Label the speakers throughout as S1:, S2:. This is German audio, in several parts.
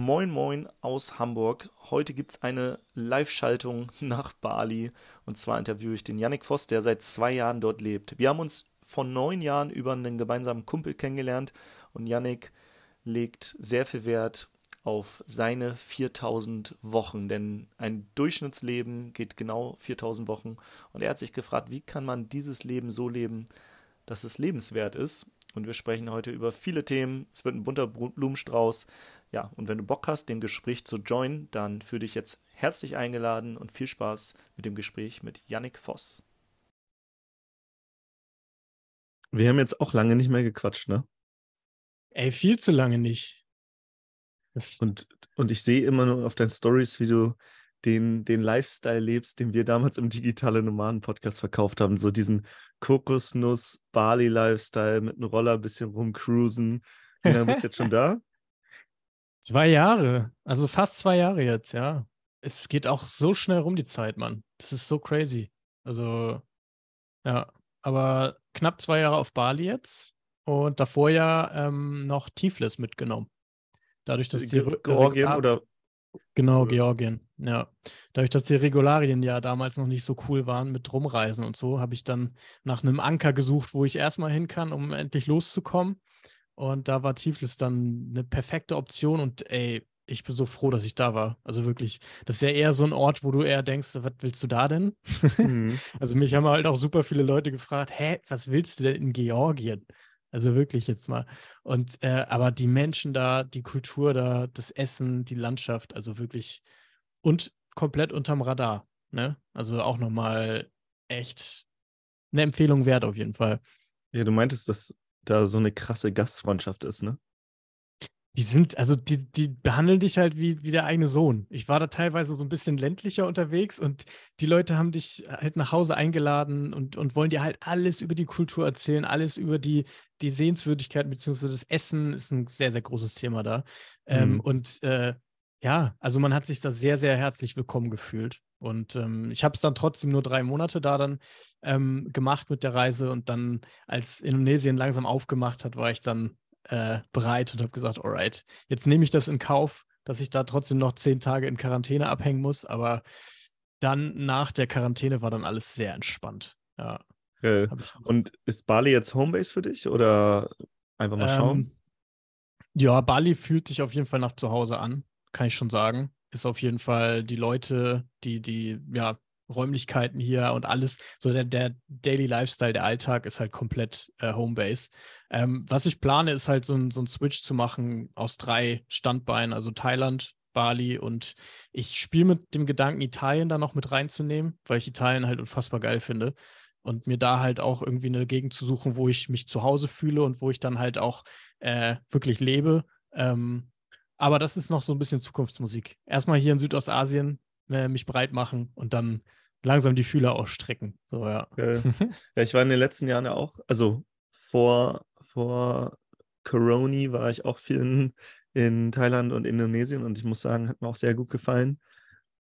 S1: Moin Moin aus Hamburg. Heute gibt es eine Live-Schaltung nach Bali. Und zwar interviewe ich den Yannick Voss, der seit zwei Jahren dort lebt. Wir haben uns vor neun Jahren über einen gemeinsamen Kumpel kennengelernt. Und Yannick legt sehr viel Wert auf seine 4000 Wochen. Denn ein Durchschnittsleben geht genau 4000 Wochen. Und er hat sich gefragt, wie kann man dieses Leben so leben, dass es lebenswert ist. Und wir sprechen heute über viele Themen. Es wird ein bunter Blumenstrauß. Ja, und wenn du Bock hast, dem Gespräch zu joinen, dann fühle dich jetzt herzlich eingeladen und viel Spaß mit dem Gespräch mit Yannick Voss. Wir haben jetzt auch lange nicht mehr gequatscht, ne?
S2: Ey, viel zu lange nicht.
S1: und, und ich sehe immer nur auf deinen Stories, wie du den, den Lifestyle lebst, den wir damals im Digitale Nomaden Podcast verkauft haben. So diesen Kokosnuss-Bali-Lifestyle mit einem Roller ein bisschen rumcruisen. Wie lange bist du jetzt schon da?
S2: Zwei Jahre, also fast zwei Jahre jetzt, ja. Es geht auch so schnell rum, die Zeit, Mann. Das ist so crazy. Also, ja, aber knapp zwei Jahre auf Bali jetzt und davor ja ähm, noch Tiflis mitgenommen. Dadurch, dass die
S1: Georgien oder
S2: Genau, Georgien, ja. Dadurch, dass die Regularien ja damals noch nicht so cool waren mit Rumreisen und so, habe ich dann nach einem Anker gesucht, wo ich erstmal hin kann, um endlich loszukommen. Und da war Tiflis dann eine perfekte Option und ey, ich bin so froh, dass ich da war. Also wirklich, das ist ja eher so ein Ort, wo du eher denkst, was willst du da denn? Mhm. also mich haben halt auch super viele Leute gefragt, hä, was willst du denn in Georgien? Also wirklich jetzt mal. Und äh, aber die Menschen da, die Kultur da, das Essen, die Landschaft, also wirklich und komplett unterm Radar. Ne? Also auch nochmal echt eine Empfehlung wert auf jeden Fall.
S1: Ja, du meintest, dass da so eine krasse Gastfreundschaft ist, ne?
S2: Die sind, also die, die behandeln dich halt wie, wie der eigene Sohn. Ich war da teilweise so ein bisschen ländlicher unterwegs und die Leute haben dich halt nach Hause eingeladen und, und wollen dir halt alles über die Kultur erzählen, alles über die, die Sehenswürdigkeiten, beziehungsweise das Essen ist ein sehr, sehr großes Thema da. Ähm, mhm. Ähm, und äh, ja, also man hat sich da sehr, sehr herzlich willkommen gefühlt. Und ähm, ich habe es dann trotzdem nur drei Monate da dann ähm, gemacht mit der Reise. Und dann, als Indonesien langsam aufgemacht hat, war ich dann äh, bereit und habe gesagt, alright, jetzt nehme ich das in Kauf, dass ich da trotzdem noch zehn Tage in Quarantäne abhängen muss. Aber dann nach der Quarantäne war dann alles sehr entspannt. Ja.
S1: Okay. Und ist Bali jetzt Homebase für dich oder einfach mal schauen? Ähm,
S2: ja, Bali fühlt sich auf jeden Fall nach zu Hause an, kann ich schon sagen ist auf jeden Fall die Leute, die, die, ja, Räumlichkeiten hier und alles, so der, der Daily Lifestyle, der Alltag ist halt komplett äh, Homebase. Ähm, was ich plane, ist halt so ein, so ein Switch zu machen aus drei Standbeinen, also Thailand, Bali und ich spiele mit dem Gedanken, Italien da noch mit reinzunehmen, weil ich Italien halt unfassbar geil finde und mir da halt auch irgendwie eine Gegend zu suchen, wo ich mich zu Hause fühle und wo ich dann halt auch äh, wirklich lebe. Ähm, aber das ist noch so ein bisschen Zukunftsmusik. Erstmal hier in Südostasien äh, mich breit machen und dann langsam die Fühler ausstrecken. So, ja.
S1: ja. ich war in den letzten Jahren ja auch, also vor, vor Corona war ich auch viel in, in Thailand und Indonesien und ich muss sagen, hat mir auch sehr gut gefallen.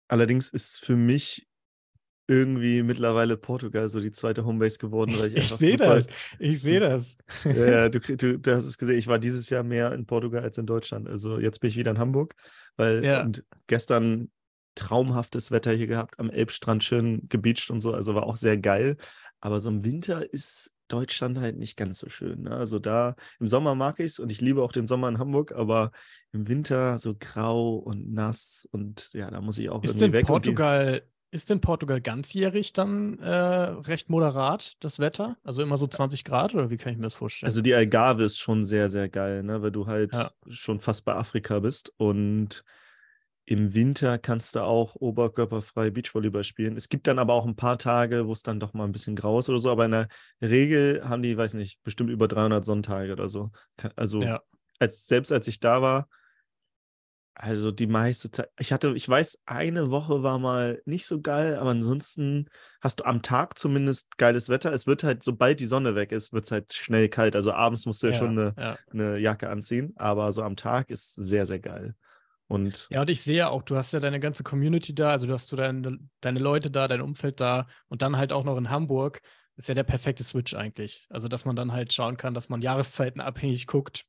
S1: Allerdings ist für mich irgendwie mittlerweile Portugal so die zweite Homebase geworden, weil ich.
S2: Ich sehe das. Ich sehe das.
S1: Ja, du, du, du, hast es gesehen. Ich war dieses Jahr mehr in Portugal als in Deutschland. Also jetzt bin ich wieder in Hamburg, weil ja. und gestern traumhaftes Wetter hier gehabt, am Elbstrand schön gebeacht und so. Also war auch sehr geil. Aber so im Winter ist Deutschland halt nicht ganz so schön. Ne? Also da im Sommer mag ich es und ich liebe auch den Sommer in Hamburg, aber im Winter so grau und nass und ja, da muss ich auch
S2: ist
S1: irgendwie weg.
S2: Portugal ist in Portugal ganzjährig dann äh, recht moderat, das Wetter? Also immer so 20 Grad oder wie kann ich mir das vorstellen?
S1: Also die Algarve ist schon sehr, sehr geil, ne? weil du halt ja. schon fast bei Afrika bist. Und im Winter kannst du auch oberkörperfrei Beachvolleyball spielen. Es gibt dann aber auch ein paar Tage, wo es dann doch mal ein bisschen grau ist oder so. Aber in der Regel haben die, weiß nicht, bestimmt über 300 Sonntage oder so. Also ja. als, selbst als ich da war, also die meiste Zeit. Ich hatte, ich weiß, eine Woche war mal nicht so geil, aber ansonsten hast du am Tag zumindest geiles Wetter. Es wird halt, sobald die Sonne weg ist, wird es halt schnell kalt. Also abends musst du ja, ja schon eine, ja. eine Jacke anziehen, aber so am Tag ist sehr, sehr geil. Und
S2: ja, und ich sehe auch, du hast ja deine ganze Community da, also du hast du deine, deine Leute da, dein Umfeld da und dann halt auch noch in Hamburg. Ist ja der perfekte Switch eigentlich. Also, dass man dann halt schauen kann, dass man Jahreszeiten abhängig guckt,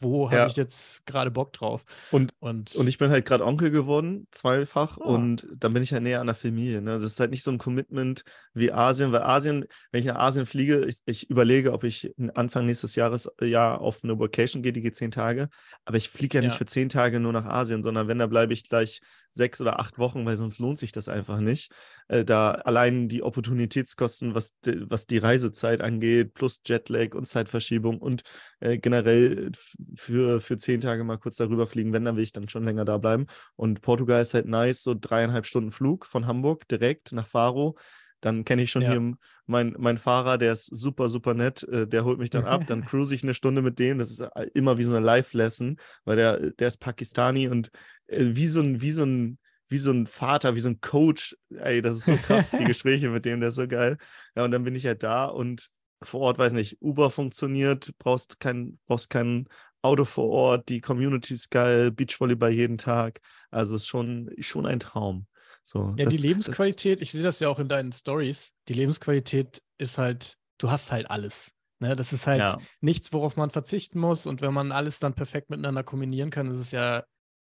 S2: wo habe ja. ich jetzt gerade Bock drauf?
S1: Und, und, und ich bin halt gerade Onkel geworden, zweifach, oh. und dann bin ich ja näher an der Familie. Ne? Das ist halt nicht so ein Commitment wie Asien, weil Asien, wenn ich nach Asien fliege, ich, ich überlege, ob ich Anfang nächstes Jahres äh, ja auf eine Vacation gehe, die geht zehn Tage, aber ich fliege ja nicht ja. für zehn Tage nur nach Asien, sondern wenn, da bleibe ich gleich sechs oder acht Wochen, weil sonst lohnt sich das einfach nicht. Äh, da allein die Opportunitätskosten, was, was die Reisezeit angeht, plus Jetlag und Zeitverschiebung und äh, generell für, für zehn Tage mal kurz darüber fliegen, wenn, dann will ich dann schon länger da bleiben. Und Portugal ist halt nice, so dreieinhalb Stunden Flug von Hamburg direkt nach Faro. Dann kenne ich schon ja. hier meinen mein Fahrer, der ist super, super nett. Äh, der holt mich dann ab. Dann cruise ich eine Stunde mit dem. Das ist äh, immer wie so eine Live-Lesson, weil der, der ist Pakistani und äh, wie so ein, wie so ein, wie so ein Vater, wie so ein Coach. Ey, das ist so krass, die Gespräche mit dem, der ist so geil. Ja, und dann bin ich halt da und vor Ort, weiß nicht, Uber funktioniert, brauchst kein, brauchst kein Auto vor Ort, die Community ist geil, Beachvolleyball jeden Tag. Also ist schon, schon ein Traum. So,
S2: ja, das, die Lebensqualität, ich sehe das ja auch in deinen Stories, die Lebensqualität ist halt, du hast halt alles. Ne? Das ist halt ja. nichts, worauf man verzichten muss. Und wenn man alles dann perfekt miteinander kombinieren kann, ist es ja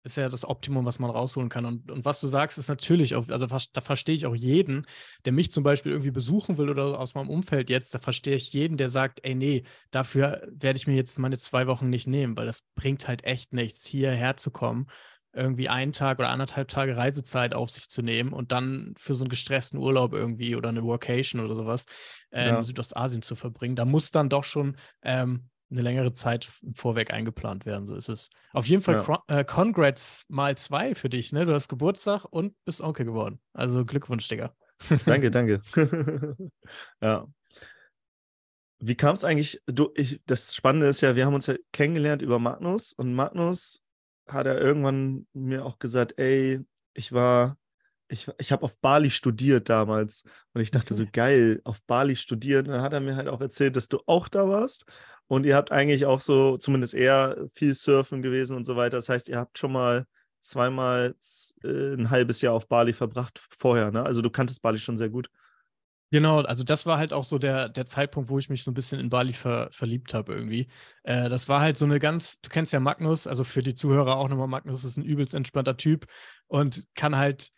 S2: ist ja das Optimum, was man rausholen kann. Und, und was du sagst, ist natürlich auch, also da verstehe ich auch jeden, der mich zum Beispiel irgendwie besuchen will oder aus meinem Umfeld jetzt, da verstehe ich jeden, der sagt, ey, nee, dafür werde ich mir jetzt meine zwei Wochen nicht nehmen, weil das bringt halt echt nichts, hierher zu kommen, irgendwie einen Tag oder anderthalb Tage Reisezeit auf sich zu nehmen und dann für so einen gestressten Urlaub irgendwie oder eine Workation oder sowas äh, ja. in Südostasien zu verbringen. Da muss dann doch schon ähm, eine längere Zeit vorweg eingeplant werden. So ist es. Auf jeden Fall ja. äh, Congrats mal zwei für dich. Ne? Du hast Geburtstag und bist Onkel geworden. Also Glückwunsch, Digga.
S1: Danke, danke. ja. Wie kam es eigentlich? Du, ich, das Spannende ist ja, wir haben uns ja kennengelernt über Magnus und Magnus hat er irgendwann mir auch gesagt, ey, ich war ich, ich habe auf Bali studiert damals und ich dachte so, geil, auf Bali studiert. Und dann hat er mir halt auch erzählt, dass du auch da warst und ihr habt eigentlich auch so, zumindest eher viel Surfen gewesen und so weiter. Das heißt, ihr habt schon mal zweimal äh, ein halbes Jahr auf Bali verbracht vorher, ne? Also du kanntest Bali schon sehr gut.
S2: Genau, also das war halt auch so der, der Zeitpunkt, wo ich mich so ein bisschen in Bali ver, verliebt habe irgendwie. Äh, das war halt so eine ganz, du kennst ja Magnus, also für die Zuhörer auch nochmal, Magnus ist ein übelst entspannter Typ und kann halt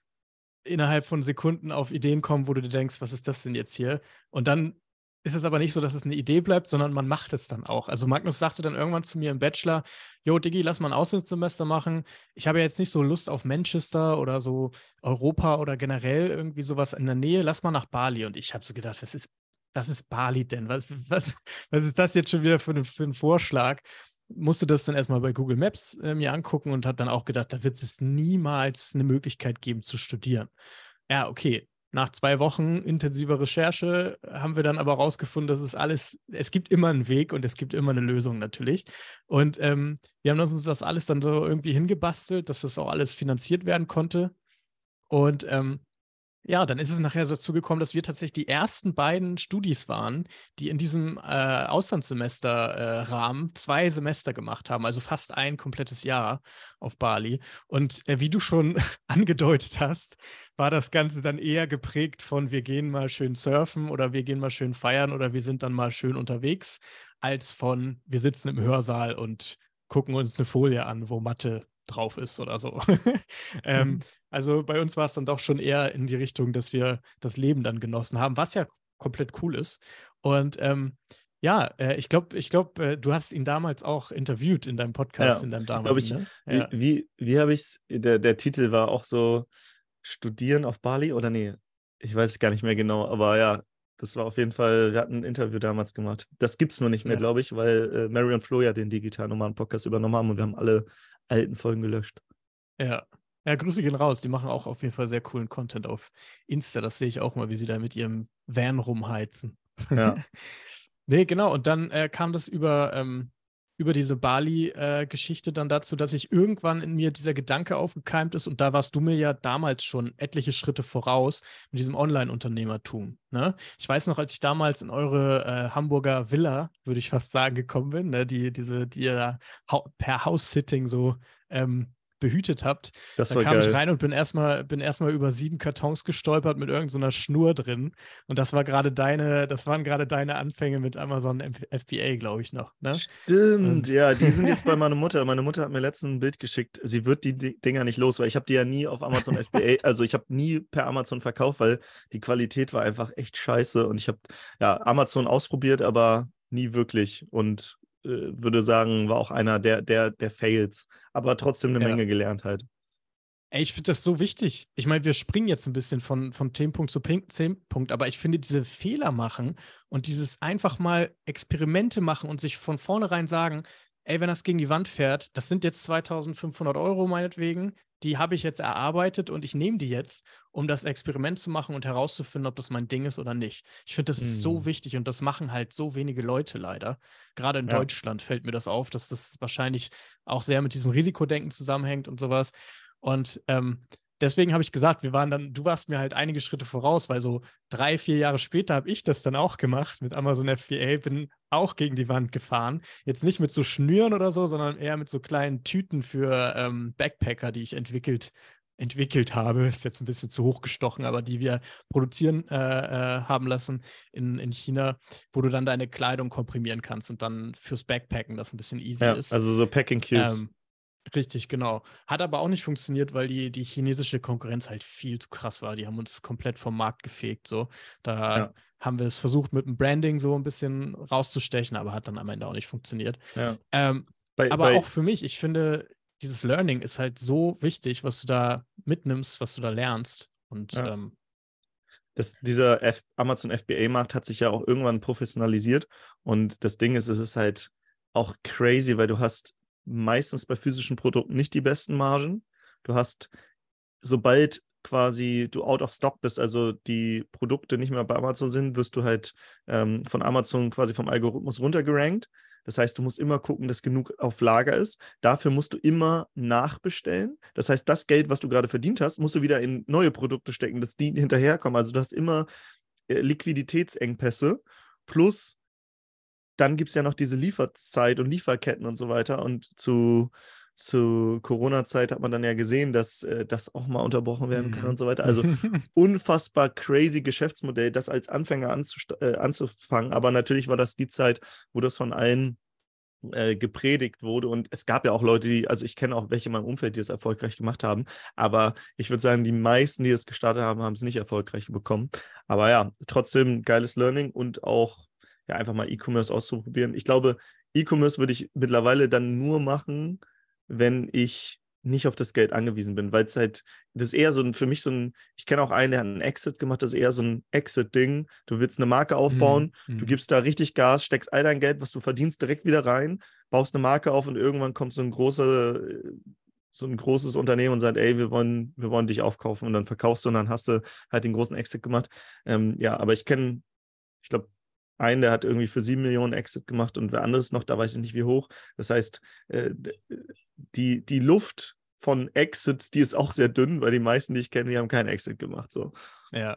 S2: innerhalb von Sekunden auf Ideen kommen, wo du dir denkst, was ist das denn jetzt hier? Und dann ist es aber nicht so, dass es eine Idee bleibt, sondern man macht es dann auch. Also Magnus sagte dann irgendwann zu mir im Bachelor, Jo, Diggi, lass mal ein Auslandssemester machen. Ich habe jetzt nicht so Lust auf Manchester oder so Europa oder generell irgendwie sowas in der Nähe. Lass mal nach Bali. Und ich habe so gedacht, was ist, was ist Bali denn? Was, was, was ist das jetzt schon wieder für, für ein Vorschlag? Musste das dann erstmal bei Google Maps äh, mir angucken und hat dann auch gedacht, da wird es niemals eine Möglichkeit geben zu studieren. Ja, okay, nach zwei Wochen intensiver Recherche haben wir dann aber rausgefunden, dass es alles, es gibt immer einen Weg und es gibt immer eine Lösung natürlich. Und ähm, wir haben uns das alles dann so irgendwie hingebastelt, dass das auch alles finanziert werden konnte. Und ähm, ja, dann ist es nachher dazu gekommen, dass wir tatsächlich die ersten beiden Studis waren, die in diesem äh, Auslandssemester-Rahmen äh, zwei Semester gemacht haben, also fast ein komplettes Jahr auf Bali. Und äh, wie du schon angedeutet hast, war das Ganze dann eher geprägt von wir gehen mal schön surfen oder wir gehen mal schön feiern oder wir sind dann mal schön unterwegs, als von wir sitzen im Hörsaal und gucken uns eine Folie an, wo Mathe drauf ist oder so. ähm, mhm. Also bei uns war es dann doch schon eher in die Richtung, dass wir das Leben dann genossen haben, was ja komplett cool ist. Und ähm, ja, äh, ich glaube, ich glaub, äh, du hast ihn damals auch interviewt in deinem Podcast, ja, in deinem damaligen.
S1: Ich, ne? Wie, wie, wie habe ich es, der, der Titel war auch so Studieren auf Bali oder nee? Ich weiß es gar nicht mehr genau, aber ja, das war auf jeden Fall, wir hatten ein Interview damals gemacht. Das gibt es nur nicht mehr, ja. glaube ich, weil äh, Mary und Flo ja den digitalen normalen Podcast übernommen haben und wir haben alle alten Folgen gelöscht.
S2: Ja. Ja, Grüße gehen raus. Die machen auch auf jeden Fall sehr coolen Content auf Insta. Das sehe ich auch mal, wie sie da mit ihrem Van rumheizen. Ja. nee, genau. Und dann äh, kam das über ähm, über diese Bali-Geschichte äh, dann dazu, dass ich irgendwann in mir dieser Gedanke aufgekeimt ist und da warst du mir ja damals schon etliche Schritte voraus mit diesem Online-Unternehmertum. Ne? Ich weiß noch, als ich damals in eure äh, Hamburger Villa, würde ich fast sagen, gekommen bin, ne? die, diese, die ihr per House-Sitting so ähm, behütet habt.
S1: Das
S2: da
S1: war
S2: kam
S1: geil.
S2: ich rein und bin erstmal bin erstmal über sieben Kartons gestolpert mit irgendeiner Schnur drin. Und das war gerade deine, das waren gerade deine Anfänge mit Amazon FBA, glaube ich noch. Ne?
S1: Stimmt,
S2: Und-
S1: ja, die sind jetzt bei meiner Mutter. Meine Mutter hat mir letztens ein Bild geschickt. Sie wird die Di- Dinger nicht los, weil ich habe die ja nie auf Amazon FBA, also ich habe nie per Amazon verkauft, weil die Qualität war einfach echt scheiße und ich habe ja Amazon ausprobiert, aber nie wirklich und würde sagen, war auch einer der, der, der Fails, aber trotzdem eine
S2: Ja.
S1: Menge gelernt halt.
S2: Ey, ich finde das so wichtig. Ich meine, wir springen jetzt ein bisschen von, von Themenpunkt zu Pin- Themenpunkt, aber ich finde, diese Fehler machen und dieses einfach mal Experimente machen und sich von vornherein sagen, ey, wenn das gegen die Wand fährt, das sind jetzt 2500 Euro meinetwegen, die habe ich jetzt erarbeitet und ich nehme die jetzt, um das Experiment zu machen und herauszufinden, ob das mein Ding ist oder nicht. Ich finde, das ist so
S1: Hm.
S2: wichtig und das machen halt so wenige Leute leider. Gerade in
S1: Ja.
S2: Deutschland fällt mir das auf, dass das wahrscheinlich auch sehr mit diesem Risikodenken zusammenhängt und sowas. Und ähm, deswegen habe ich gesagt, wir waren dann, du warst mir halt einige Schritte voraus, weil so drei, vier Jahre später habe ich das dann auch gemacht mit Amazon FBA, bin auch gegen die Wand gefahren. Jetzt nicht mit so Schnüren oder so, sondern eher mit so kleinen Tüten für ähm, Backpacker, die ich entwickelt entwickelt habe, ist jetzt ein bisschen zu hoch gestochen, aber die wir produzieren äh, äh, haben lassen in, in China, wo du dann deine Kleidung komprimieren kannst und dann fürs Backpacken das ein bisschen easy
S1: Ja,
S2: ist.
S1: also so Packing Cubes.
S2: Ähm, richtig, genau. Hat aber auch nicht funktioniert, weil die, die chinesische Konkurrenz halt viel zu krass war. Die haben uns komplett vom Markt gefegt. So. Da
S1: Ja.
S2: haben wir es versucht, mit dem Branding so ein bisschen rauszustechen, aber hat dann am Ende auch nicht funktioniert.
S1: ja.
S2: Ähm,
S1: Bei,
S2: aber
S1: bei,
S2: auch für mich, ich finde, dieses Learning ist halt so wichtig, was du da mitnimmst, was du da lernst. Und
S1: Ja.
S2: ähm,
S1: das, dieser F Amazon FBA-Markt hat sich ja auch irgendwann professionalisiert. Und das Ding ist, es ist halt auch crazy, weil du hast meistens bei physischen Produkten nicht die besten Margen. Du hast, sobald quasi du out of stock bist, also die Produkte nicht mehr bei Amazon sind, wirst du halt ähm, von Amazon quasi vom Algorithmus runtergerankt. Das heißt, du musst immer gucken, dass genug auf Lager ist. Dafür musst du immer nachbestellen. Das heißt, das Geld, was du gerade verdient hast, musst du wieder in neue Produkte stecken, dass die hinterherkommen. Also du hast immer äh, Liquiditätsengpässe. Plus, dann gibt es ja noch diese Lieferzeit und Lieferketten und so weiter. Und zu, zu Corona-Zeit hat man dann ja gesehen, dass äh, das auch mal unterbrochen werden kann
S2: Mhm.
S1: und so weiter. Also unfassbar crazy Geschäftsmodell, das als Anfänger äh, anzufangen. Aber natürlich war das die Zeit, wo das von allen äh, gepredigt wurde. Und es gab ja auch Leute, die, also ich kenne auch welche in meinem Umfeld, die es erfolgreich gemacht haben. Aber ich würde sagen, die meisten, die es gestartet haben, haben es nicht erfolgreich bekommen. Aber ja, trotzdem geiles Learning und auch ja, einfach mal E-Commerce auszuprobieren. Ich glaube, E-Commerce würde ich mittlerweile dann nur machen, wenn ich nicht auf das Geld angewiesen bin, weil es halt, das ist eher so ein, für mich so ein, ich kenne auch einen, der hat einen Exit gemacht, das ist eher so ein Exit-Ding. Du willst eine Marke aufbauen,
S2: Mhm.
S1: du gibst da richtig Gas, steckst all dein Geld, was du verdienst, direkt wieder rein, baust eine Marke auf und irgendwann kommt so ein großer, so ein großes Unternehmen und sagt, ey, wir wollen, wir wollen dich aufkaufen und dann verkaufst du und dann hast du halt den großen Exit gemacht. Ähm, ja, aber ich kenne, ich glaube, einen, der hat irgendwie für sieben Millionen Exit gemacht und wer anderes noch, da weiß ich nicht wie hoch. Das heißt, äh, d- die, die Luft von Exits, die ist auch sehr dünn, weil die meisten, die ich kenne, die haben keinen Exit gemacht. So.
S2: Ja.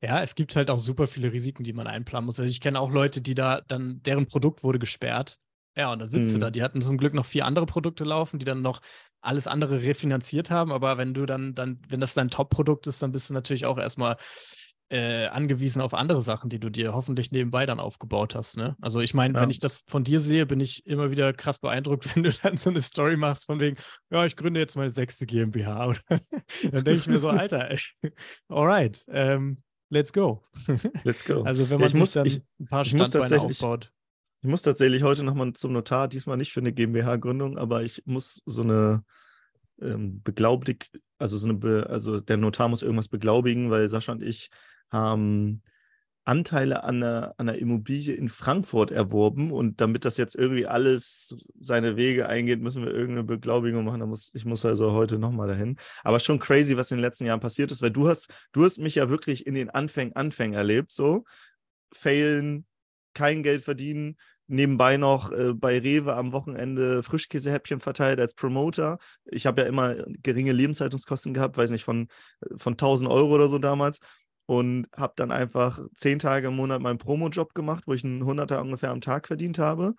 S2: Ja, es gibt halt auch super viele Risiken, die man einplanen muss. Also ich kenne auch Leute, die da dann, deren Produkt wurde gesperrt. Ja, und dann sitzt du
S1: Mhm.
S2: da. Die hatten zum Glück noch vier andere Produkte laufen, die dann noch alles andere refinanziert haben. Aber wenn du dann, dann, wenn das dein Top-Produkt ist, dann bist du natürlich auch erstmal äh, angewiesen auf andere Sachen, die du dir hoffentlich nebenbei dann aufgebaut hast. Ne? Also ich meine,
S1: Ja.
S2: wenn ich das von dir sehe, bin ich immer wieder krass beeindruckt, wenn du dann so eine Story machst von wegen, ja, ich gründe jetzt meine sechste GmbH. Dann denke ich mir so, Alter, ey, alright, ähm, let's go.
S1: Let's go.
S2: Also wenn
S1: Ja,
S2: man
S1: ich
S2: sich
S1: muss-
S2: dann
S1: ich-
S2: ein paar Standbeine aufbaut.
S1: Ich muss tatsächlich heute nochmal zum Notar, diesmal nicht für eine GmbH-Gründung, aber ich muss so eine ähm, beglaubigt, also so eine, Be also der Notar muss irgendwas beglaubigen, weil Sascha und ich haben Anteile an einer, an einer Immobilie in Frankfurt erworben und damit das jetzt irgendwie alles seine Wege eingeht, müssen wir irgendeine Beglaubigung machen. Da muss, ich muss also heute nochmal dahin. Aber schon crazy, was in den letzten Jahren passiert ist, weil du hast, du hast mich ja wirklich in den Anfängen, Anfängen erlebt, so. Failen, kein Geld verdienen, nebenbei noch äh, bei Rewe am Wochenende Frischkäsehäppchen verteilt als Promoter. Ich habe ja immer geringe Lebenshaltungskosten gehabt, weiß nicht, von, von 1000 Euro oder so damals. Und habe dann einfach zehn Tage im Monat meinen Promo-Job gemacht, wo ich einen Hunderter ungefähr am Tag verdient habe.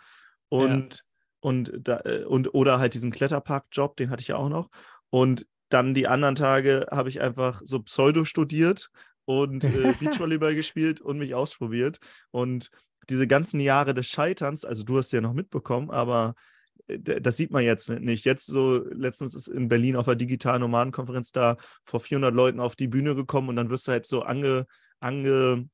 S1: Und, und, da, äh, und oder halt diesen Kletterpark-Job, den hatte ich ja auch noch. Und dann die anderen Tage habe ich einfach so Pseudo studiert und äh, Beachvolleyball gespielt und mich ausprobiert. Und diese ganzen Jahre des Scheiterns, also du hast ja noch mitbekommen, aber das sieht man jetzt nicht. Jetzt so, letztens ist in Berlin auf der digitalen Nomadenkonferenz da vor 400 Leuten auf die Bühne gekommen und dann wirst du halt so ange, ange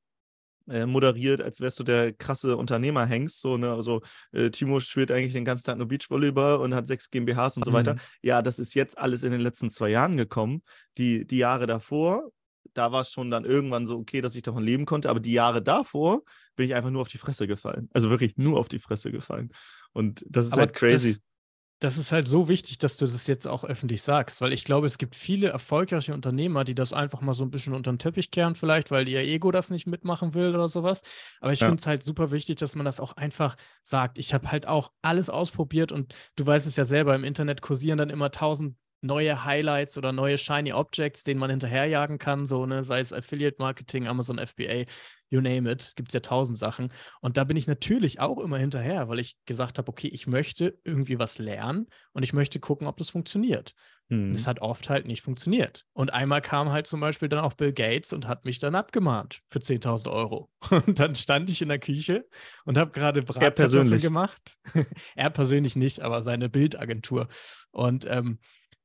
S1: äh, moderiert, als wärst du der krasse Unternehmer-Hengst. So, ne? Also äh, Timo spielt eigentlich den ganzen Tag nur Beachvolleyball und hat sechs GmbHs und so mhm. weiter. Ja, das ist jetzt alles in den letzten zwei Jahren gekommen. Die, die Jahre davor, da war es schon dann irgendwann so okay, dass ich davon leben konnte. Aber die Jahre davor bin ich einfach nur auf die Fresse gefallen. Also wirklich nur auf die Fresse gefallen. Und das ist aber halt crazy.
S2: Das, das ist halt so wichtig, dass du das jetzt auch öffentlich sagst, weil ich glaube, es gibt viele erfolgreiche Unternehmer, die das einfach mal so ein bisschen unter den Teppich kehren, vielleicht, weil ihr Ego das nicht mitmachen will oder sowas. Aber ich ja. finde es halt super wichtig, dass man das auch einfach sagt. Ich habe halt auch alles ausprobiert und du weißt es ja selber, im Internet kursieren dann immer tausend neue Highlights oder neue Shiny Objects, denen man hinterherjagen kann, so, ne, sei es Affiliate Marketing, Amazon FBA, you name it, gibt es ja tausend Sachen. Und da bin ich natürlich auch immer hinterher, weil ich gesagt habe, okay, ich möchte irgendwie was lernen und ich möchte gucken, ob das funktioniert. Das hat oft halt nicht funktioniert. Und einmal kam halt zum Beispiel dann auch Bill Gates und hat mich dann abgemahnt für 10.000 Euro. Und dann stand ich in der Küche und habe gerade
S1: Bratkartoffeln
S2: gemacht. er persönlich nicht, aber seine Bildagentur. Und ähm,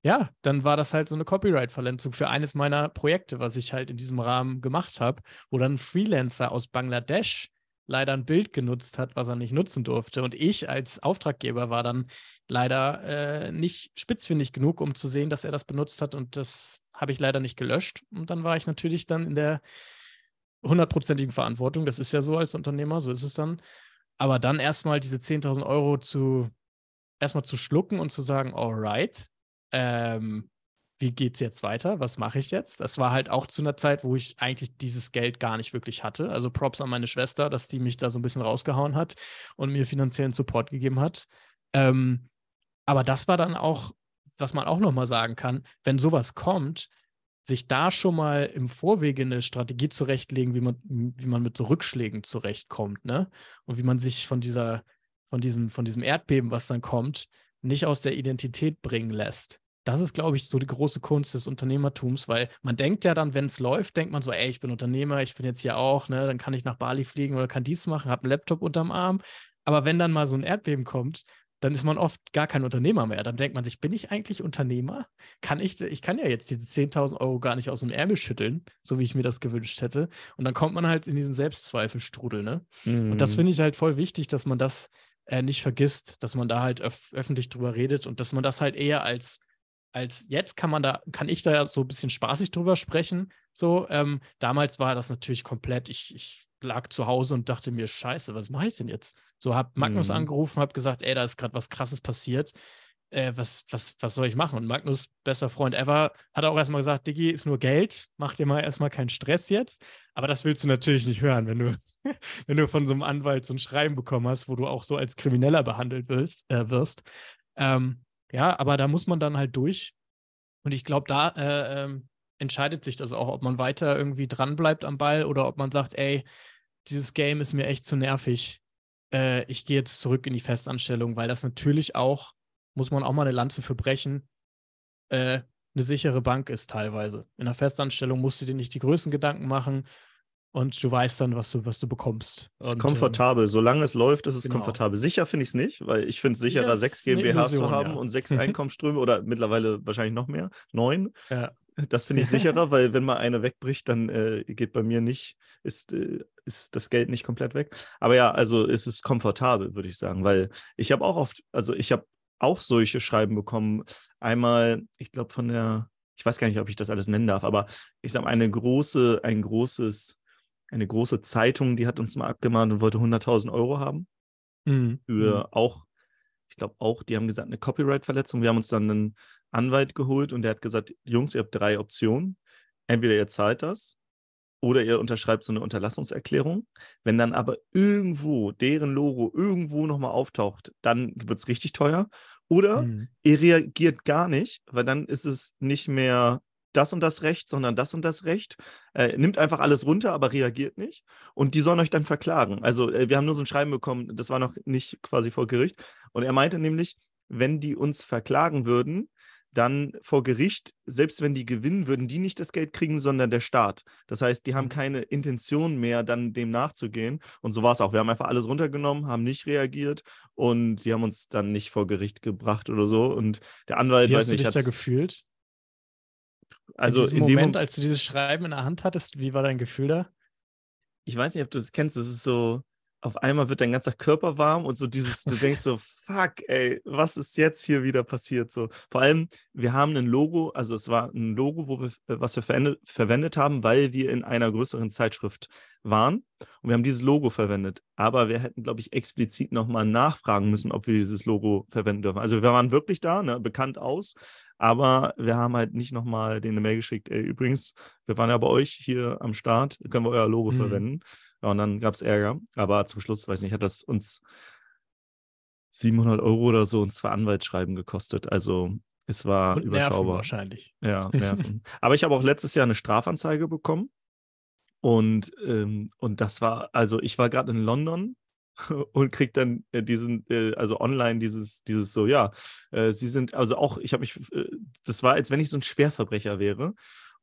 S2: ja, dann war das halt so eine Copyright-Verletzung für eines meiner Projekte, was ich halt in diesem Rahmen gemacht habe, wo dann ein Freelancer aus Bangladesch leider ein Bild genutzt hat, was er nicht nutzen durfte. Und ich als Auftraggeber war dann leider äh, nicht spitzfindig genug, um zu sehen, dass er das benutzt hat. Und das habe ich leider nicht gelöscht. Und dann war ich natürlich dann in der hundertprozentigen Verantwortung. Das ist ja so als Unternehmer, so ist es dann. Aber dann erstmal diese 10.000 Euro zu erstmal zu schlucken und zu sagen, alright, ähm, wie geht es jetzt weiter? Was mache ich jetzt? Das war halt auch zu einer Zeit, wo ich eigentlich dieses Geld gar nicht wirklich hatte. Also Props an meine Schwester, dass die mich da so ein bisschen rausgehauen hat und mir finanziellen Support gegeben hat. Ähm, aber das war dann auch, was man auch nochmal sagen kann, wenn sowas kommt, sich da schon mal im Vorwege eine Strategie zurechtlegen, wie man, wie man mit so Rückschlägen zurechtkommt, ne? Und wie man sich von dieser, von diesem, von diesem Erdbeben, was dann kommt, nicht aus der Identität bringen lässt. Das ist, glaube ich, so die große Kunst des Unternehmertums, weil man denkt ja dann, wenn es läuft, denkt man so, ey, ich bin Unternehmer, ich bin jetzt hier auch, ne, dann kann ich nach Bali fliegen oder kann dies machen, habe einen Laptop unterm Arm. Aber wenn dann mal so ein Erdbeben kommt, dann ist man oft gar kein Unternehmer mehr. Dann denkt man sich, bin ich eigentlich Unternehmer? Kann ich, ich kann ja jetzt diese 10.000 Euro gar nicht aus dem Ärmel schütteln, so wie ich mir das gewünscht hätte. Und dann kommt man halt in diesen Selbstzweifelstrudel, ne? Mhm. Und das mhm. finde ich halt voll wichtig, dass man das äh, nicht vergisst, dass man da halt öf öffentlich drüber redet und dass man das halt eher als als jetzt kann man da, kann ich da so ein bisschen spaßig drüber sprechen. So, ähm, damals war das natürlich komplett, ich, ich lag zu Hause und dachte mir, scheiße, was mache ich denn jetzt? So, hab Magnus mhm. angerufen, hab gesagt, ey, da ist gerade was krasses passiert. Äh, was, was, was soll ich machen? Und Magnus, bester Freund ever, hat auch erstmal gesagt, Diggi, ist nur Geld, mach dir mal erstmal keinen Stress jetzt. Aber das willst du natürlich nicht hören, wenn du, wenn du von so einem Anwalt so ein Schreiben bekommen hast, wo du auch so als Krimineller behandelt wirst. Äh, wirst. Ähm, ja, aber da muss man dann halt durch. Und ich glaube, da äh, ähm, entscheidet sich das auch, ob man weiter irgendwie dranbleibt am Ball oder ob man sagt, ey, dieses Game ist mir echt zu nervig. Äh, ich gehe jetzt zurück in die Festanstellung, weil das natürlich auch, muss man auch mal eine Lanze für brechen, äh, eine sichere Bank ist teilweise. In der Festanstellung musst du dir nicht die größten Gedanken machen und du weißt dann, was du, was du bekommst.
S1: Es ist und, komfortabel. Ähm, Solange es läuft, ist es genau. komfortabel. Sicher finde ich es nicht, weil ich finde es sicherer, sechs GmbHs zu haben ja. und sechs Einkommensströme oder mittlerweile wahrscheinlich noch mehr, neun. Ja. Das finde ich sicherer, weil wenn mal eine wegbricht, dann äh, geht bei mir nicht, ist, äh, ist das Geld nicht komplett weg. Aber ja, also es ist komfortabel, würde ich sagen, weil ich habe auch oft, also ich habe auch solche Schreiben bekommen. Einmal, ich glaube, von der, ich weiß gar nicht, ob ich das alles nennen darf, aber ich sage eine große, ein großes eine große Zeitung, die hat uns mal abgemahnt und wollte 100.000 Euro haben. Mhm. Für mhm. auch, ich glaube auch, die haben gesagt, eine Copyright-Verletzung. Wir haben uns dann einen Anwalt geholt und der hat gesagt, Jungs, ihr habt drei Optionen. Entweder ihr zahlt das oder ihr unterschreibt so eine Unterlassungserklärung. Wenn dann aber irgendwo deren Logo irgendwo nochmal auftaucht, dann wird es richtig teuer. Oder mhm. ihr reagiert gar nicht, weil dann ist es nicht mehr das und das Recht, sondern das und das Recht. Äh, nimmt einfach alles runter, aber reagiert nicht. Und die sollen euch dann verklagen. Also äh, wir haben nur so ein Schreiben bekommen, das war noch nicht quasi vor Gericht. Und er meinte nämlich, wenn die uns verklagen würden, dann vor Gericht, selbst wenn die gewinnen, würden die nicht das Geld kriegen, sondern der Staat. Das heißt, die haben
S2: Mhm.
S1: keine Intention mehr, dann dem nachzugehen. Und so war es auch. Wir haben einfach alles runtergenommen, haben nicht reagiert und die haben uns dann nicht vor Gericht gebracht oder so. Und der Anwalt,
S2: Wie
S1: weiß
S2: hast du
S1: nicht,
S2: dich
S1: hat,
S2: da gefühlt?
S1: Also
S2: in
S1: in dem
S2: Moment,
S1: Moment,
S2: als du dieses Schreiben in der Hand hattest, wie war dein Gefühl da?
S1: ich weiß nicht, ob du das kennst, das ist so, auf einmal wird dein ganzer Körper warm und so dieses, du denkst so, fuck, ey, was ist jetzt hier wieder passiert? So, vor allem, wir haben ein Logo, also es war ein Logo, wo wir, äh, was wir verwendet, verwendet haben, weil wir in einer größeren Zeitschrift waren und wir haben dieses Logo verwendet. Aber wir hätten, glaube ich, explizit nochmal nachfragen müssen, ob wir dieses Logo verwenden dürfen. Also wir waren wirklich da, ne, bekannt aus, aber wir haben halt nicht nochmal denen eine Mail geschickt, ey, übrigens, wir waren ja bei euch hier am Start, können wir euer Logo
S2: Mhm.
S1: verwenden? Ja, und dann gab es Ärger. Aber zum Schluss, weiß nicht, hat das uns 700 Euro oder so und zwei Anwaltsschreiben gekostet. Also es war
S2: Und
S1: überschaubar.
S2: wahrscheinlich.
S1: Ja, Nerven. Aber ich habe auch letztes Jahr eine Strafanzeige bekommen. Und, ähm, und das war, also ich war gerade in London und krieg dann äh, diesen, äh, also online dieses, dieses so, ja, äh, sie sind, also auch, ich habe mich, das war, als wenn ich so ein Schwerverbrecher wäre.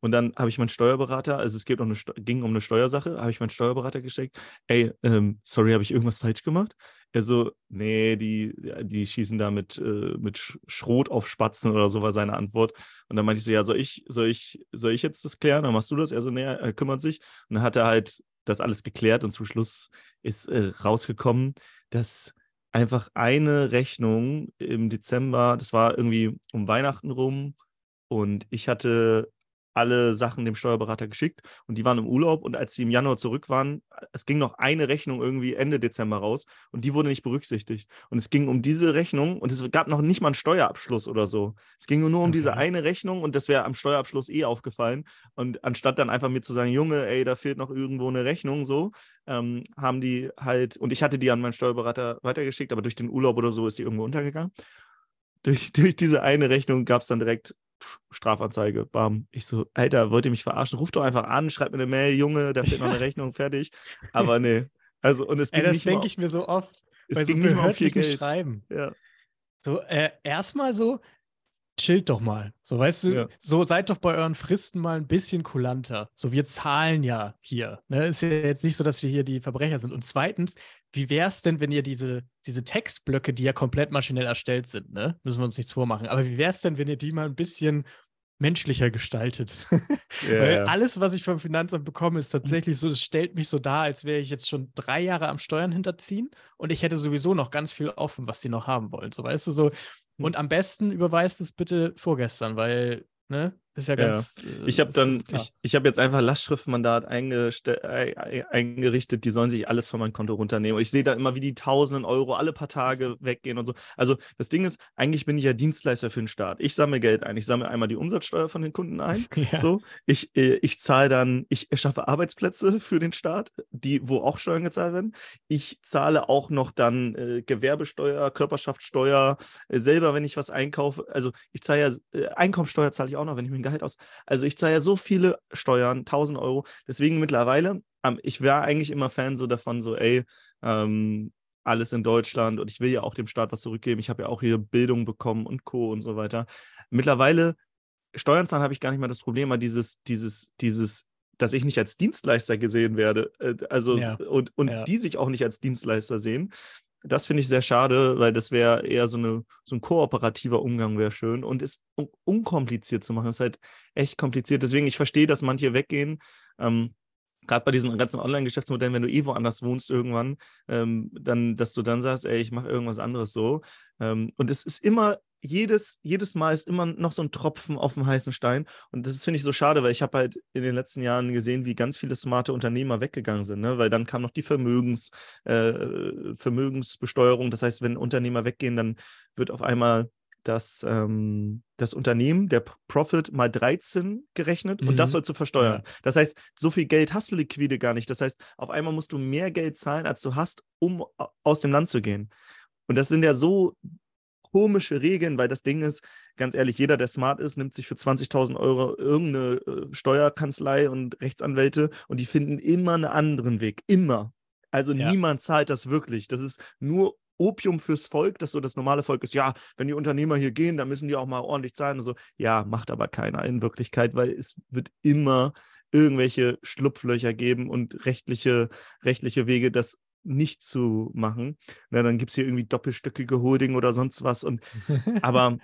S1: Und dann habe ich meinen Steuerberater, also es geht um eine, ging um eine Steuersache, habe ich meinen Steuerberater geschickt, ey, ähm, sorry, habe ich irgendwas falsch gemacht? Er so, nee, die, die schießen da mit, äh, mit Sch- Schrot auf Spatzen oder so war seine Antwort. Und dann meinte ich so, ja, soll ich, soll ich, soll ich jetzt das klären? Dann machst du das? Er so, nee, er kümmert sich. Und dann hat er halt das alles geklärt und zum Schluss ist äh, rausgekommen, dass einfach eine Rechnung im Dezember, das war irgendwie um Weihnachten rum und ich hatte alle Sachen dem Steuerberater geschickt und die waren im Urlaub und als sie im Januar zurück waren, es ging noch eine Rechnung irgendwie Ende Dezember raus und die wurde nicht berücksichtigt. Und es ging um diese Rechnung und es gab noch nicht mal einen Steuerabschluss oder so. Es ging nur um diese
S2: Okay.
S1: eine Rechnung und das wäre am Steuerabschluss eh aufgefallen. Und anstatt dann einfach mir zu sagen, Junge, ey, da fehlt noch irgendwo eine Rechnung, so, ähm, haben die halt, und ich hatte die an meinen Steuerberater weitergeschickt, aber durch den Urlaub oder so ist die irgendwo untergegangen. Durch, durch diese eine Rechnung gab es dann direkt Strafanzeige. Bam. Ich so, Alter, wollt ihr mich verarschen? Ruft doch einfach an, schreibt mir eine Mail, Junge, da fehlt noch eine Rechnung, fertig. Aber nee. Also, und es
S2: Ey,
S1: ging
S2: das
S1: nicht mal,
S2: denke ich mir so oft.
S1: es
S2: bei so
S1: ging nicht mal viel Geld.
S2: Schreiben.
S1: Ja.
S2: So, äh, erstmal so, chillt doch mal. So, weißt du,
S1: Ja.
S2: so seid doch bei euren Fristen mal ein bisschen kulanter. So, wir zahlen ja hier. Ne? Ist ja jetzt nicht so, dass wir hier die Verbrecher sind. Und zweitens, wie wäre es denn, wenn ihr diese, diese Textblöcke, die ja komplett maschinell erstellt sind, ne? Müssen wir uns nichts vormachen. Aber wie wäre es denn, wenn ihr die mal ein bisschen menschlicher gestaltet?
S1: Ja,
S2: Weil alles, was ich vom Finanzamt bekomme, ist tatsächlich so, es stellt mich so dar, als wäre ich jetzt schon drei Jahre am Steuern hinterziehen und ich hätte sowieso noch ganz viel offen, was sie noch haben wollen. So, weißt du, so.
S1: Hm.
S2: Und am besten überweist es bitte vorgestern, weil, ne, ist ja ganz.
S1: Ich habe dann, ich, ich habe jetzt einfach Lastschriftmandat eingerichtet, die sollen sich alles von meinem Konto runternehmen. Und ich sehe da immer, wie die tausenden Euro alle paar Tage weggehen und so. Also das Ding ist, eigentlich bin ich ja Dienstleister für den Staat. Ich sammle Geld ein. Ich sammle einmal die Umsatzsteuer von den Kunden ein.
S2: ja.
S1: So, ich, äh, ich zahle dann, ich erschaffe Arbeitsplätze für den Staat, die, wo auch Steuern gezahlt werden. Ich zahle auch noch dann äh, Gewerbesteuer, Körperschaftssteuer, äh, selber, wenn ich was einkaufe. Also ich zahle ja, äh, Einkommensteuer zahle ich auch noch, wenn ich mir ein Gehalt aus. Also ich zahle ja so viele Steuern, 1000 Euro. Deswegen mittlerweile, ähm, ich wäre eigentlich immer Fan so davon, so, ey, ähm, alles in Deutschland und ich will ja auch dem Staat was zurückgeben. Ich habe ja auch hier Bildung bekommen und Co. und so weiter. Mittlerweile Steuern zahlen habe ich gar nicht mehr das Problem, aber dieses, dieses, dieses, dass ich nicht als Dienstleister gesehen werde, äh, also
S2: Ja,
S1: und, und
S2: ja.
S1: die sich auch nicht als Dienstleister sehen, das finde ich sehr schade, weil das wäre eher so, eine, so ein kooperativer Umgang wäre schön und es un unkompliziert zu machen, ist halt echt kompliziert. Deswegen, ich verstehe, dass manche weggehen. Ähm, Gerade bei diesen ganzen Online-Geschäftsmodellen, wenn du eh woanders wohnst irgendwann, ähm, dann, dass du dann sagst, ey, ich mache irgendwas anderes so. Ähm, und es ist immer, jedes, jedes Mal ist immer noch so ein Tropfen auf dem heißen Stein. Und das finde ich so schade, weil ich habe halt in den letzten Jahren gesehen, wie ganz viele smarte Unternehmer weggegangen sind, ne? Weil dann kam noch die Vermögens, äh, Vermögensbesteuerung. Das heißt, wenn Unternehmer weggehen, dann wird auf einmal das, ähm, das Unternehmen, der Profit mal 13 gerechnet und das
S2: Mhm.
S1: sollst du versteuern. Das heißt, so viel Geld hast du liquide gar nicht. Das heißt, auf einmal musst du mehr Geld zahlen, als du hast, um a- aus dem Land zu gehen. Und das sind ja so komische Regeln, weil das Ding ist, ganz ehrlich, jeder, der smart ist, nimmt sich für 20.000 Euro irgendeine äh, Steuerkanzlei und Rechtsanwälte und die finden immer einen anderen Weg. Immer. Also
S2: Ja.
S1: niemand zahlt das wirklich. Das ist nur Opium fürs Volk, dass so das normale Volk ist, ja, wenn die Unternehmer hier gehen, dann müssen die auch mal ordentlich zahlen und so. Ja, macht aber keiner in Wirklichkeit, weil es wird immer irgendwelche Schlupflöcher geben und rechtliche, rechtliche Wege, das nicht zu machen. Na, dann gibt es hier irgendwie doppelstöckige Holding oder sonst was. Und aber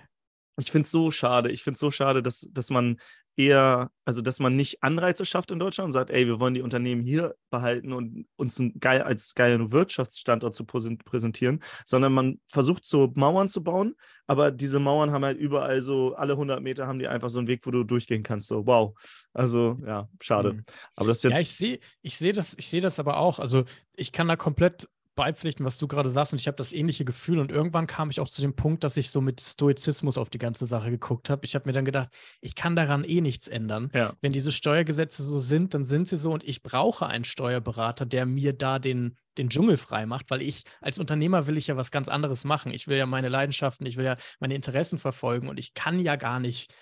S1: ich finde es so schade. Ich finde es so schade, dass, dass man eher, also dass man nicht Anreize schafft in Deutschland und sagt, ey, wir wollen die Unternehmen hier behalten und uns ein geil, als geilen Wirtschaftsstandort zu präsentieren, sondern man versucht so Mauern zu bauen, aber diese Mauern haben halt überall so, alle 100 Meter haben die einfach so einen Weg, wo du durchgehen kannst. So, wow. Also, ja, schade. Mhm. Aber das jetzt.
S2: Ja, ich sehe ich seh das, seh das aber auch. Also, ich kann da komplett beipflichten, was du gerade sagst. Und ich habe das ähnliche Gefühl. Und irgendwann kam ich auch zu dem Punkt, dass ich so mit Stoizismus auf die ganze Sache geguckt habe. Ich habe mir dann gedacht, ich kann daran eh nichts ändern. Ja. Wenn diese Steuergesetze so sind, dann sind sie so. Und ich brauche einen Steuerberater, der mir da den, den Dschungel frei macht, weil ich als Unternehmer will ich ja was ganz anderes machen. Ich will ja meine Leidenschaften, ich will ja meine Interessen verfolgen. Und ich kann ja gar nicht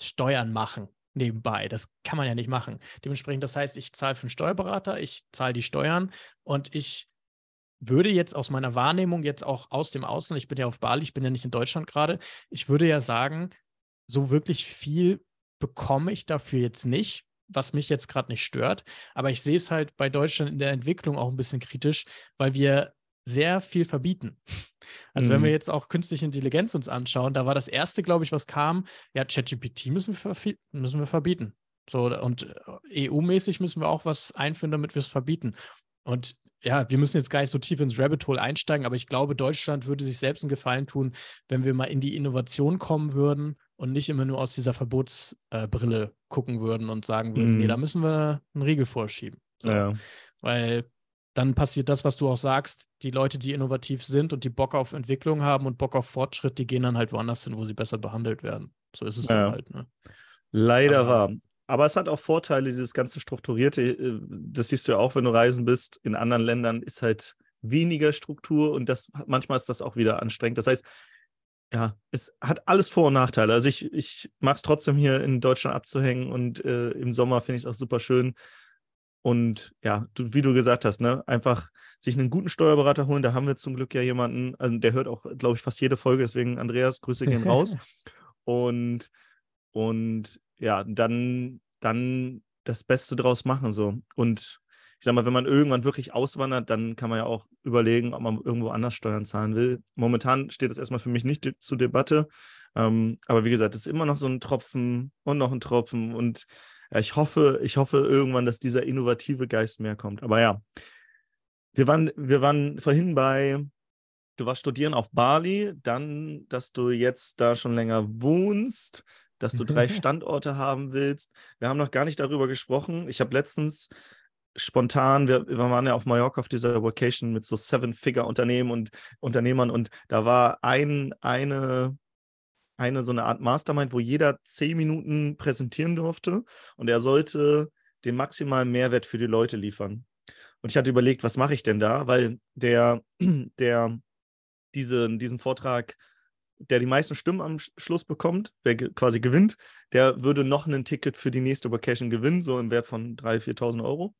S2: Steuern machen nebenbei. Das kann man ja nicht machen. Dementsprechend, das heißt, ich zahle für einen Steuerberater, ich zahle die Steuern und ich würde jetzt aus meiner Wahrnehmung, jetzt auch aus dem Ausland, ich bin ja auf Bali, ich bin ja nicht in Deutschland gerade, ich würde ja sagen, so wirklich viel bekomme ich dafür jetzt nicht, was mich jetzt gerade nicht stört. Aber ich sehe es halt bei Deutschland in der Entwicklung auch ein bisschen kritisch, weil wir sehr viel verbieten. Also mhm. wenn wir mhm. jetzt auch künstliche Intelligenz uns anschauen, da war das erste, glaube ich, was kam, ja, ChatGPT müssen wir, müssen wir verbieten. So, und äh, EU-mäßig müssen wir auch was einführen, damit wir es verbieten. Und ja, wir müssen jetzt gar nicht so tief ins Rabbit Hole einsteigen, aber ich glaube, Deutschland würde sich selbst einen Gefallen tun, wenn wir mal in die Innovation kommen würden und nicht immer nur aus dieser Verbotsbrille äh, gucken würden und sagen würden, mm. nee, da mhm. müssen wir einen Riegel vorschieben. So. Ja. Weil dann passiert das, was du auch sagst, die Leute, die innovativ sind und die Bock auf Entwicklung haben und Bock auf Fortschritt, die gehen dann halt woanders hin, wo sie besser behandelt werden. So ist es ja. dann halt. Ne?
S1: Leider aber, wahr. Aber es hat auch Vorteile, dieses ganze Strukturierte. Äh, das siehst du ja auch, wenn du reisen bist. In anderen Ländern ist halt weniger Struktur und das manchmal ist das auch wieder anstrengend. Das heißt, ja, es hat alles Vor- und Nachteile. Also ich, ich mag es trotzdem hier in Deutschland abzuhängen und äh, im Sommer finde ich es auch super schön. Und ja, du, wie du gesagt hast, ne, einfach sich einen guten Steuerberater holen. Da haben wir zum Glück ja jemanden, also der hört auch, glaube ich, fast jede Folge. Deswegen, Andreas, Grüße gehen raus. und, und ja, dann, dann das Beste draus machen. So. Und ich sag mal, wenn man irgendwann wirklich auswandert, dann kann man ja auch überlegen, ob man irgendwo anders Steuern zahlen will. Momentan steht das erstmal für mich nicht de zur Debatte. Ähm, aber wie gesagt, es ist immer noch so ein Tropfen und noch ein Tropfen. Und ja, ich hoffe, ich hoffe irgendwann, dass dieser innovative Geist mehr kommt. Aber ja, wir waren, wir waren vorhin bei, du warst studieren auf Bali, dann, dass du jetzt da schon länger wohnst dass du drei Standorte haben willst. Wir haben noch gar nicht darüber gesprochen. Ich habe letztens spontan, wir, wir, waren ja auf Mallorca auf dieser Vacation mit so Seven-Figure-Unternehmen und Unternehmern und da war ein, eine, eine so eine Art Mastermind, wo jeder zehn Minuten präsentieren durfte und er sollte den maximalen Mehrwert für die Leute liefern. Und ich hatte überlegt, was mache ich denn da? Weil der, der diese, diesen Vortrag der die meisten Stimmen am Schluss bekommt, wer quasi gewinnt, der würde noch ein Ticket für die nächste Vacation gewinnen, so im Wert von 3.000, 4.000 Euro.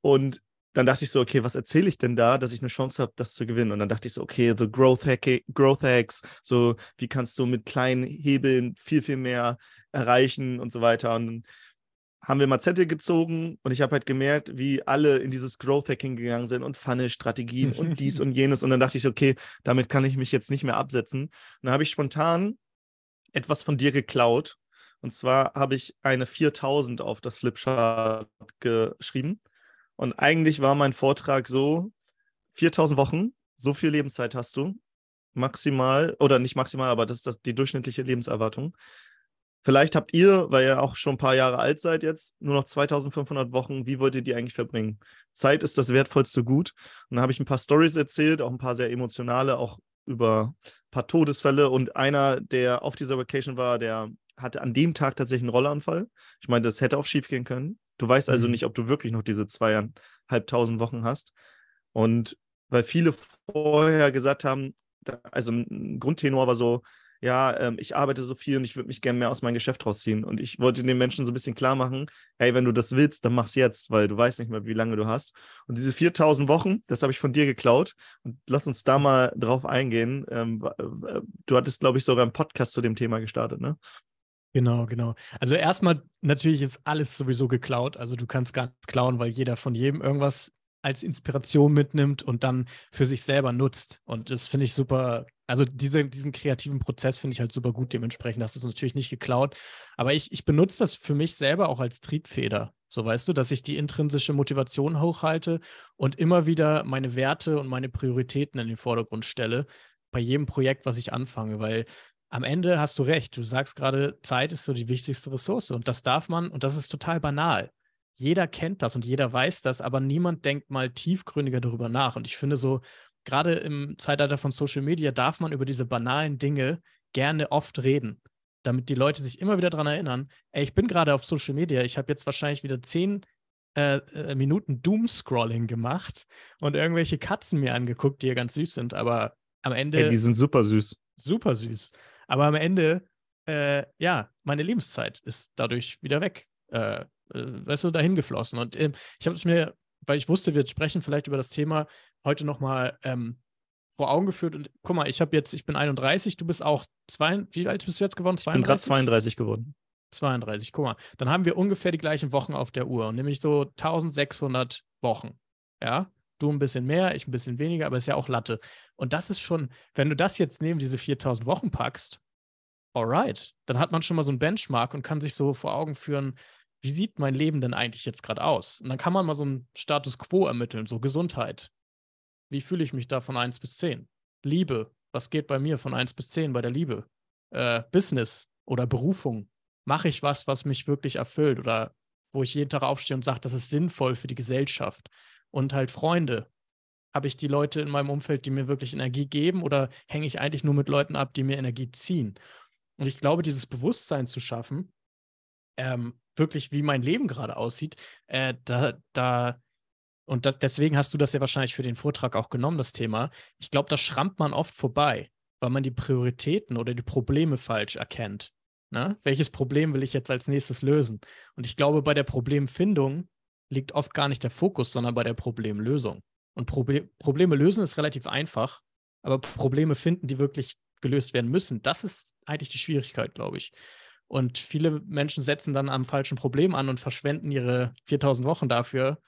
S1: Und dann dachte ich so, okay, was erzähle ich denn da, dass ich eine Chance habe, das zu gewinnen? Und dann dachte ich so, okay, the growth, Hack growth hacks, so wie kannst du mit kleinen Hebeln viel, viel mehr erreichen und so weiter. Und haben wir mal Zettel gezogen und ich habe halt gemerkt, wie alle in dieses Growth Hacking gegangen sind und Funnel-Strategien und dies und jenes. Und dann dachte ich, okay, damit kann ich mich jetzt nicht mehr absetzen. Und dann habe ich spontan etwas von dir geklaut. Und zwar habe ich eine 4000 auf das Flipchart geschrieben. Und eigentlich war mein Vortrag so: 4000 Wochen, so viel Lebenszeit hast du. Maximal, oder nicht maximal, aber das ist das, die durchschnittliche Lebenserwartung. Vielleicht habt ihr, weil ihr auch schon ein paar Jahre alt seid jetzt, nur noch 2500 Wochen. Wie wollt ihr die eigentlich verbringen? Zeit ist das wertvollste Gut. Und dann habe ich ein paar Stories erzählt, auch ein paar sehr emotionale, auch über ein paar Todesfälle. Und einer, der auf dieser Vacation war, der hatte an dem Tag tatsächlich einen Rollanfall. Ich meine, das hätte auch schief gehen können. Du weißt also mhm. nicht, ob du wirklich noch diese zweieinhalbtausend Wochen hast. Und weil viele vorher gesagt haben, also ein Grundtenor war so, ja, ähm, ich arbeite so viel und ich würde mich gerne mehr aus meinem Geschäft rausziehen. Und ich wollte den Menschen so ein bisschen klar machen, hey, wenn du das willst, dann mach's jetzt, weil du weißt nicht mehr, wie lange du hast. Und diese 4000 Wochen, das habe ich von dir geklaut. Und lass uns da mal drauf eingehen. Ähm, du hattest, glaube ich, sogar einen Podcast zu dem Thema gestartet, ne?
S2: Genau, genau. Also erstmal natürlich ist alles sowieso geklaut. Also du kannst gar nichts klauen, weil jeder von jedem irgendwas als Inspiration mitnimmt und dann für sich selber nutzt. Und das finde ich super. Also diese, diesen kreativen Prozess finde ich halt super gut. Dementsprechend hast du es natürlich nicht geklaut. Aber ich, ich benutze das für mich selber auch als Triebfeder. So weißt du, dass ich die intrinsische Motivation hochhalte und immer wieder meine Werte und meine Prioritäten in den Vordergrund stelle bei jedem Projekt, was ich anfange. Weil am Ende hast du recht. Du sagst gerade, Zeit ist so die wichtigste Ressource. Und das darf man, und das ist total banal. Jeder kennt das und jeder weiß das, aber niemand denkt mal tiefgründiger darüber nach. Und ich finde so, gerade im Zeitalter von Social Media darf man über diese banalen Dinge gerne oft reden, damit die Leute sich immer wieder daran erinnern, ey, ich bin gerade auf Social Media, ich habe jetzt wahrscheinlich wieder zehn äh, äh, Minuten Doom-Scrolling gemacht und irgendwelche Katzen mir angeguckt, die ja ganz süß sind, aber am Ende.
S1: Ey, die sind super süß.
S2: Super süß. Aber am Ende, äh, ja, meine Lebenszeit ist dadurch wieder weg. Äh, äh, weißt du, dahin geflossen. Und äh, ich habe es mir, weil ich wusste, wir sprechen vielleicht über das Thema heute nochmal ähm, vor Augen geführt. Und guck mal, ich habe jetzt, ich bin 31, du bist auch zwei, wie alt bist du jetzt geworden?
S1: 32? Ich bin gerade 32 geworden.
S2: 32, guck mal. Dann haben wir ungefähr die gleichen Wochen auf der Uhr, nämlich so 1600 Wochen. Ja, du ein bisschen mehr, ich ein bisschen weniger, aber ist ja auch Latte. Und das ist schon, wenn du das jetzt neben diese 4000 Wochen packst, alright, dann hat man schon mal so ein Benchmark und kann sich so vor Augen führen, wie sieht mein Leben denn eigentlich jetzt gerade aus? Und dann kann man mal so einen Status quo ermitteln, so Gesundheit. Wie fühle ich mich da von 1 bis 10? Liebe, was geht bei mir von 1 bis 10 bei der Liebe? Äh, Business oder Berufung. Mache ich was, was mich wirklich erfüllt oder wo ich jeden Tag aufstehe und sage, das ist sinnvoll für die Gesellschaft? Und halt Freunde. Habe ich die Leute in meinem Umfeld, die mir wirklich Energie geben oder hänge ich eigentlich nur mit Leuten ab, die mir Energie ziehen? Und ich glaube, dieses Bewusstsein zu schaffen, ähm, wirklich wie mein Leben gerade aussieht, äh, da, da, und das, deswegen hast du das ja wahrscheinlich für den Vortrag auch genommen, das Thema. Ich glaube, da schrammt man oft vorbei, weil man die Prioritäten oder die Probleme falsch erkennt. Ne? Welches Problem will ich jetzt als nächstes lösen? Und ich glaube, bei der Problemfindung liegt oft gar nicht der Fokus, sondern bei der Problemlösung. Und Proble Probleme lösen ist relativ einfach, aber Probleme finden, die wirklich gelöst werden müssen, das ist eigentlich die Schwierigkeit, glaube ich. Und viele Menschen setzen dann am falschen Problem an und verschwenden ihre 4000 Wochen dafür,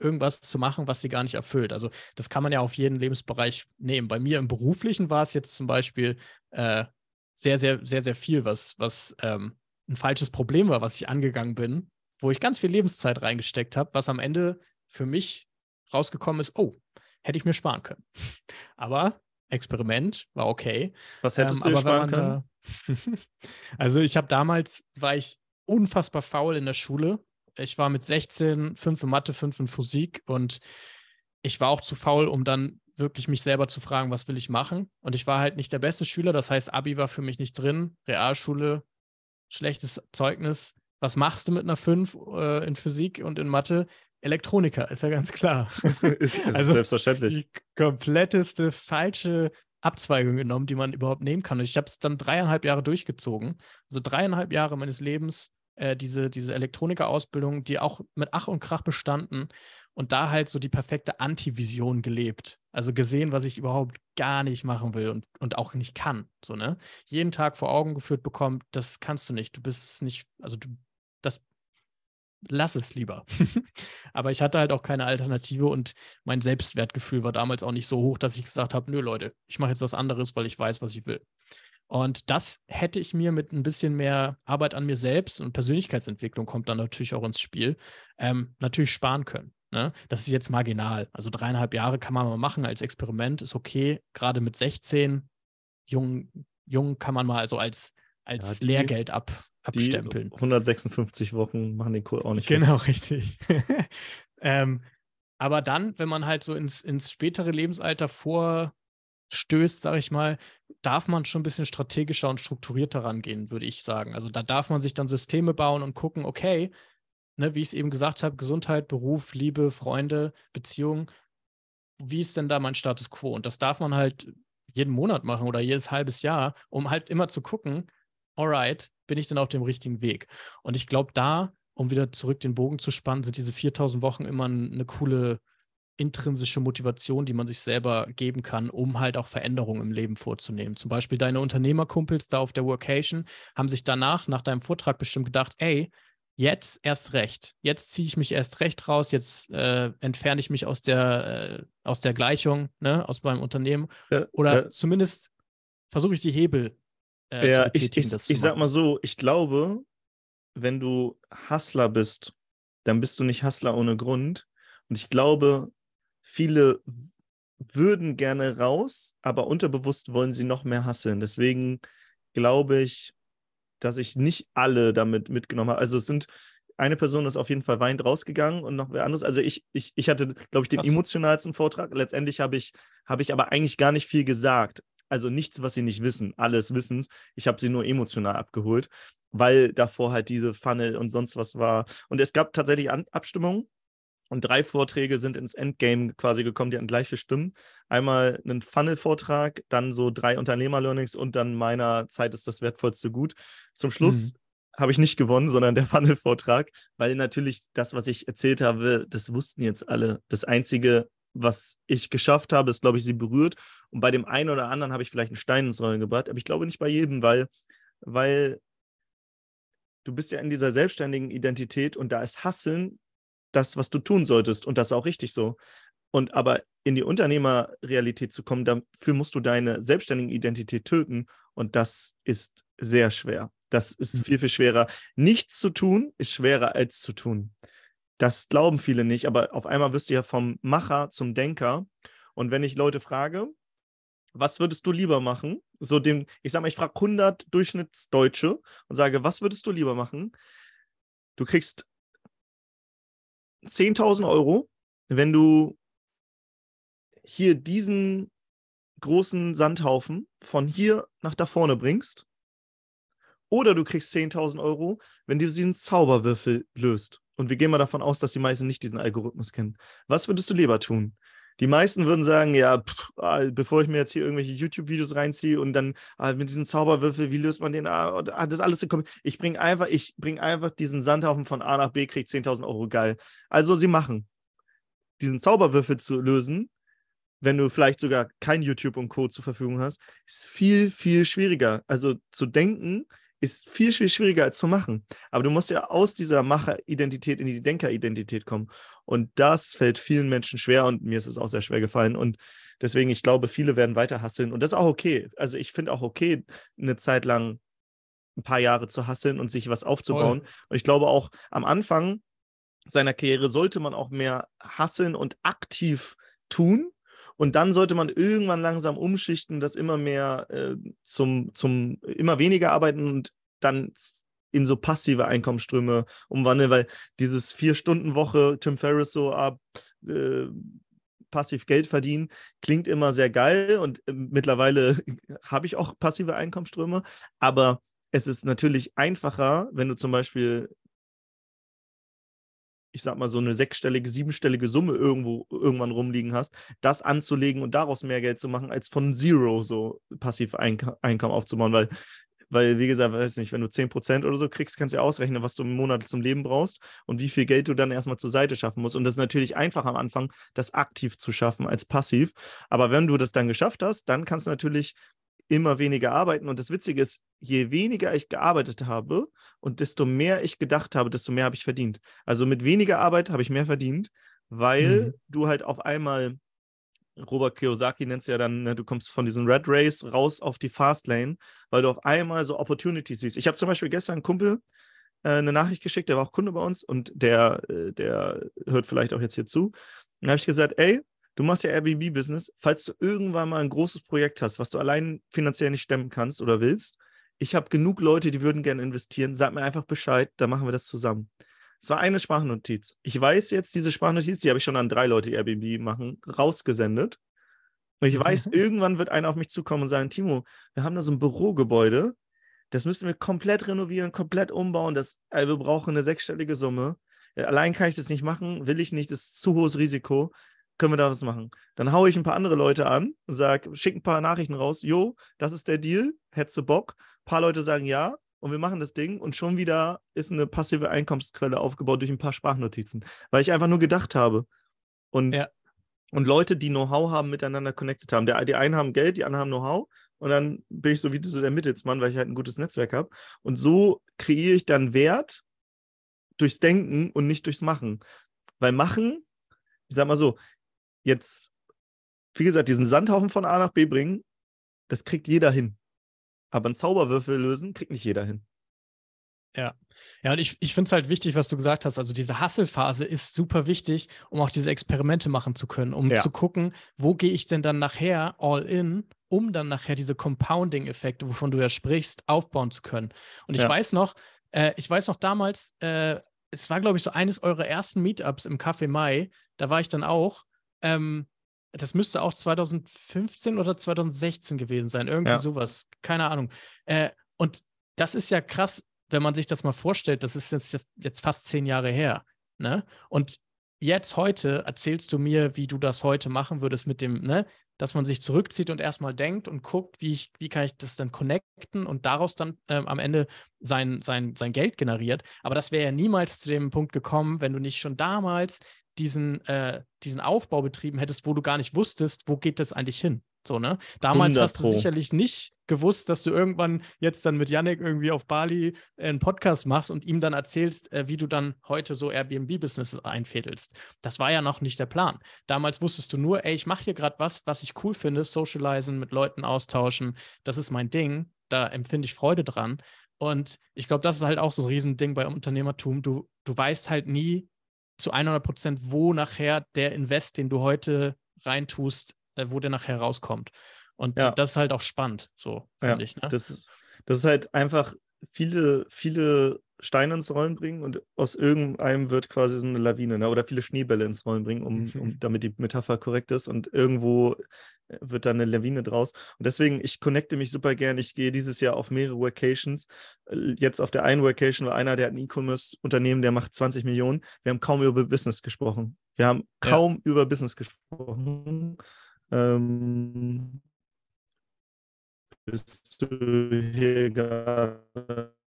S2: irgendwas zu machen, was sie gar nicht erfüllt. Also das kann man ja auf jeden Lebensbereich nehmen. Bei mir im beruflichen war es jetzt zum Beispiel äh, sehr, sehr, sehr, sehr viel, was, was ähm, ein falsches Problem war, was ich angegangen bin, wo ich ganz viel Lebenszeit reingesteckt habe, was am Ende für mich rausgekommen ist, oh, hätte ich mir sparen können. Aber Experiment, war okay.
S1: Was hättest ähm, du sparen können?
S2: Da, also ich habe damals, war ich unfassbar faul in der Schule. Ich war mit 16, 5 in Mathe, 5 in Physik und ich war auch zu faul, um dann wirklich mich selber zu fragen, was will ich machen. Und ich war halt nicht der beste Schüler, das heißt, Abi war für mich nicht drin, Realschule, schlechtes Zeugnis. Was machst du mit einer 5 äh, in Physik und in Mathe? Elektroniker, ist ja ganz klar.
S1: ist, ist also selbstverständlich.
S2: Die kompletteste falsche Abzweigung genommen, die man überhaupt nehmen kann. Und ich habe es dann dreieinhalb Jahre durchgezogen. Also dreieinhalb Jahre meines Lebens äh, diese, diese Elektronikerausbildung, die auch mit Ach und Krach bestanden und da halt so die perfekte Antivision gelebt. Also gesehen, was ich überhaupt gar nicht machen will und, und auch nicht kann. So, ne? Jeden Tag vor Augen geführt bekommt, das kannst du nicht. Du bist nicht, also du, das lass es lieber. Aber ich hatte halt auch keine Alternative und mein Selbstwertgefühl war damals auch nicht so hoch, dass ich gesagt habe, nö Leute, ich mache jetzt was anderes, weil ich weiß, was ich will. Und das hätte ich mir mit ein bisschen mehr Arbeit an mir selbst und Persönlichkeitsentwicklung kommt dann natürlich auch ins Spiel, ähm, natürlich sparen können. Ne? Das ist jetzt marginal. Also dreieinhalb Jahre kann man mal machen als Experiment, ist okay. Gerade mit 16, jung, jung kann man mal so als, als ja, die, Lehrgeld ab, abstempeln.
S1: Die 156 Wochen machen den Kohl auch nicht.
S2: Genau, weg. richtig. ähm, aber dann, wenn man halt so ins, ins spätere Lebensalter vorstößt, sage ich mal, darf man schon ein bisschen strategischer und strukturierter rangehen, würde ich sagen. Also da darf man sich dann Systeme bauen und gucken, okay, ne, wie ich es eben gesagt habe, Gesundheit, Beruf, Liebe, Freunde, Beziehungen, wie ist denn da mein Status quo? Und das darf man halt jeden Monat machen oder jedes halbes Jahr, um halt immer zu gucken, alright, bin ich denn auf dem richtigen Weg? Und ich glaube, da, um wieder zurück den Bogen zu spannen, sind diese 4000 Wochen immer eine coole intrinsische Motivation, die man sich selber geben kann, um halt auch Veränderungen im Leben vorzunehmen. Zum Beispiel deine Unternehmerkumpels da auf der Workation haben sich danach, nach deinem Vortrag bestimmt gedacht, ey, jetzt erst recht. Jetzt ziehe ich mich erst recht raus, jetzt äh, entferne ich mich aus der, äh, aus der Gleichung, ne, aus meinem Unternehmen. Ja, Oder ja. zumindest versuche ich die Hebel
S1: äh, ja. Ich, ich, ich sag mal so, ich glaube, wenn du Hustler bist, dann bist du nicht Hustler ohne Grund. Und ich glaube, viele würden gerne raus, aber unterbewusst wollen sie noch mehr hasseln. Deswegen glaube ich, dass ich nicht alle damit mitgenommen habe. Also es sind eine Person ist auf jeden Fall weint rausgegangen und noch wer anderes. Also ich, ich, ich hatte, glaube ich, den was? emotionalsten Vortrag. Letztendlich habe ich, habe ich aber eigentlich gar nicht viel gesagt. Also nichts, was sie nicht wissen. Alles Wissens. Ich habe sie nur emotional abgeholt, weil davor halt diese Funnel und sonst was war. Und es gab tatsächlich An Abstimmungen und drei Vorträge sind ins Endgame quasi gekommen, die hatten gleich für Stimmen. Einmal einen Funnel-Vortrag, dann so drei Unternehmer-Learnings und dann meiner Zeit ist das wertvollste Gut. Zum Schluss mhm. habe ich nicht gewonnen, sondern der Funnel-Vortrag, weil natürlich das, was ich erzählt habe, das wussten jetzt alle. Das Einzige, was ich geschafft habe, ist, glaube ich, sie berührt. Und bei dem einen oder anderen habe ich vielleicht einen Stein ins Rollen gebracht, aber ich glaube nicht bei jedem, weil, weil du bist ja in dieser selbstständigen Identität und da ist Hasseln das, was du tun solltest. Und das ist auch richtig so. Und aber in die Unternehmerrealität zu kommen, dafür musst du deine selbstständige Identität töten. Und das ist sehr schwer. Das ist mhm. viel, viel schwerer. Nichts zu tun ist schwerer als zu tun. Das glauben viele nicht, aber auf einmal wirst du ja vom Macher zum Denker. Und wenn ich Leute frage, was würdest du lieber machen? So dem, ich sag mal, ich frage 100 Durchschnittsdeutsche und sage, was würdest du lieber machen? Du kriegst 10.000 Euro, wenn du hier diesen großen Sandhaufen von hier nach da vorne bringst. Oder du kriegst 10.000 Euro, wenn du diesen Zauberwürfel löst. Und wir gehen mal davon aus, dass die meisten nicht diesen Algorithmus kennen. Was würdest du lieber tun? Die meisten würden sagen, ja, pff, ah, bevor ich mir jetzt hier irgendwelche YouTube-Videos reinziehe und dann ah, mit diesem Zauberwürfel, wie löst man den? Ah, das alles Ich bringe einfach, ich bringe einfach diesen Sandhaufen von A nach B, kriege 10.000 Euro, geil. Also sie machen. Diesen Zauberwürfel zu lösen, wenn du vielleicht sogar kein YouTube und Co. zur Verfügung hast, ist viel, viel schwieriger. Also zu denken, ist viel, viel schwieriger als zu machen. Aber du musst ja aus dieser Macheridentität in die Denkeridentität kommen. Und das fällt vielen Menschen schwer und mir ist es auch sehr schwer gefallen. Und deswegen, ich glaube, viele werden weiter hasseln. Und das ist auch okay. Also ich finde auch okay, eine Zeit lang ein paar Jahre zu hasseln und sich was aufzubauen. Voll. Und ich glaube auch am Anfang seiner Karriere sollte man auch mehr hasseln und aktiv tun, und dann sollte man irgendwann langsam umschichten, das immer mehr äh, zum, zum immer weniger arbeiten und dann in so passive Einkommensströme umwandeln, weil dieses Vier-Stunden-Woche, Tim Ferriss so ab, äh, passiv Geld verdienen, klingt immer sehr geil und äh, mittlerweile habe ich auch passive Einkommensströme, aber es ist natürlich einfacher, wenn du zum Beispiel ich sag mal, so eine sechsstellige, siebenstellige Summe irgendwo irgendwann rumliegen hast, das anzulegen und daraus mehr Geld zu machen, als von Zero so passiv Einkommen aufzubauen, weil weil, wie gesagt, weiß nicht, wenn du 10% oder so kriegst, kannst du ja ausrechnen, was du im Monat zum Leben brauchst und wie viel Geld du dann erstmal zur Seite schaffen musst. Und das ist natürlich einfach am Anfang, das aktiv zu schaffen als passiv. Aber wenn du das dann geschafft hast, dann kannst du natürlich immer weniger arbeiten. Und das Witzige ist, je weniger ich gearbeitet habe und desto mehr ich gedacht habe, desto mehr habe ich verdient. Also mit weniger Arbeit habe ich mehr verdient, weil mhm. du halt auf einmal, Robert Kiyosaki nennt es ja dann, ne, du kommst von diesem Red Race raus auf die Fast Lane, weil du auf einmal so Opportunities siehst. Ich habe zum Beispiel gestern einen Kumpel äh, eine Nachricht geschickt, der war auch Kunde bei uns und der, äh, der hört vielleicht auch jetzt hier zu. Dann habe ich gesagt, ey, Du machst ja Airbnb-Business. Falls du irgendwann mal ein großes Projekt hast, was du allein finanziell nicht stemmen kannst oder willst, ich habe genug Leute, die würden gerne investieren. Sag mir einfach Bescheid, dann machen wir das zusammen. Es war eine Sprachnotiz. Ich weiß jetzt, diese Sprachnotiz, die habe ich schon an drei Leute, die Airbnb machen, rausgesendet. Und ich weiß, mhm. irgendwann wird einer auf mich zukommen und sagen, Timo, wir haben da so ein Bürogebäude, das müssen wir komplett renovieren, komplett umbauen. Das, also wir brauchen eine sechsstellige Summe. Allein kann ich das nicht machen, will ich nicht, das ist zu hohes Risiko können wir da was machen? Dann haue ich ein paar andere Leute an und sage, schick ein paar Nachrichten raus, jo, das ist der Deal, hättest du Bock? Ein paar Leute sagen ja und wir machen das Ding und schon wieder ist eine passive Einkommensquelle aufgebaut durch ein paar Sprachnotizen, weil ich einfach nur gedacht habe. Und, ja. und Leute, die Know-how haben, miteinander connected haben. Der, die einen haben Geld, die anderen haben Know-how und dann bin ich so wie so der Mittelsmann, weil ich halt ein gutes Netzwerk habe. Und so kreiere ich dann Wert durchs Denken und nicht durchs Machen. Weil Machen, ich sag mal so, jetzt, wie gesagt, diesen Sandhaufen von A nach B bringen, das kriegt jeder hin. Aber einen Zauberwürfel lösen, kriegt nicht jeder hin.
S2: Ja. Ja, und ich, ich finde es halt wichtig, was du gesagt hast. Also diese Hustle-Phase ist super wichtig, um auch diese Experimente machen zu können, um ja. zu gucken, wo gehe ich denn dann nachher all in, um dann nachher diese Compounding-Effekte, wovon du ja sprichst, aufbauen zu können. Und ich ja. weiß noch, äh, ich weiß noch damals, äh, es war, glaube ich, so eines eurer ersten Meetups im Café Mai, da war ich dann auch. Ähm, das müsste auch 2015 oder 2016 gewesen sein, irgendwie ja. sowas, keine Ahnung. Äh, und das ist ja krass, wenn man sich das mal vorstellt, das ist jetzt, jetzt fast zehn Jahre her. Ne? Und jetzt heute erzählst du mir, wie du das heute machen würdest mit dem, ne, dass man sich zurückzieht und erstmal denkt und guckt, wie, ich, wie kann ich das dann connecten und daraus dann ähm, am Ende sein, sein, sein Geld generiert. Aber das wäre ja niemals zu dem Punkt gekommen, wenn du nicht schon damals diesen, äh, diesen Aufbau betrieben hättest, wo du gar nicht wusstest, wo geht das eigentlich hin. So, ne? Damals hast du sicherlich nicht gewusst, dass du irgendwann jetzt dann mit Yannick irgendwie auf Bali äh, einen Podcast machst und ihm dann erzählst, äh, wie du dann heute so Airbnb-Businesses einfädelst. Das war ja noch nicht der Plan. Damals wusstest du nur, ey, ich mache hier gerade was, was ich cool finde, socialisen, mit Leuten austauschen, das ist mein Ding, da empfinde ich Freude dran. Und ich glaube, das ist halt auch so ein Riesending bei Unternehmertum. Du, du weißt halt nie zu 100 Prozent, wo nachher der Invest, den du heute reintust, äh, wo der nachher rauskommt. Und ja. das ist halt auch spannend, so finde ja, ich. Ne?
S1: Das, ist, das ist halt einfach viele, viele Steine ins Rollen bringen und aus irgendeinem wird quasi so eine Lawine ne? oder viele Schneebälle ins Rollen bringen, um, mhm. um, damit die Metapher korrekt ist und irgendwo äh, wird da eine Lawine draus. Und deswegen, ich connecte mich super gern. Ich gehe dieses Jahr auf mehrere Vacations. Äh, jetzt auf der einen Vacation war einer, der hat ein E-Commerce-Unternehmen, der macht 20 Millionen. Wir haben kaum über Business gesprochen. Wir haben kaum ja. über Business gesprochen. Ähm, bist du hier gerade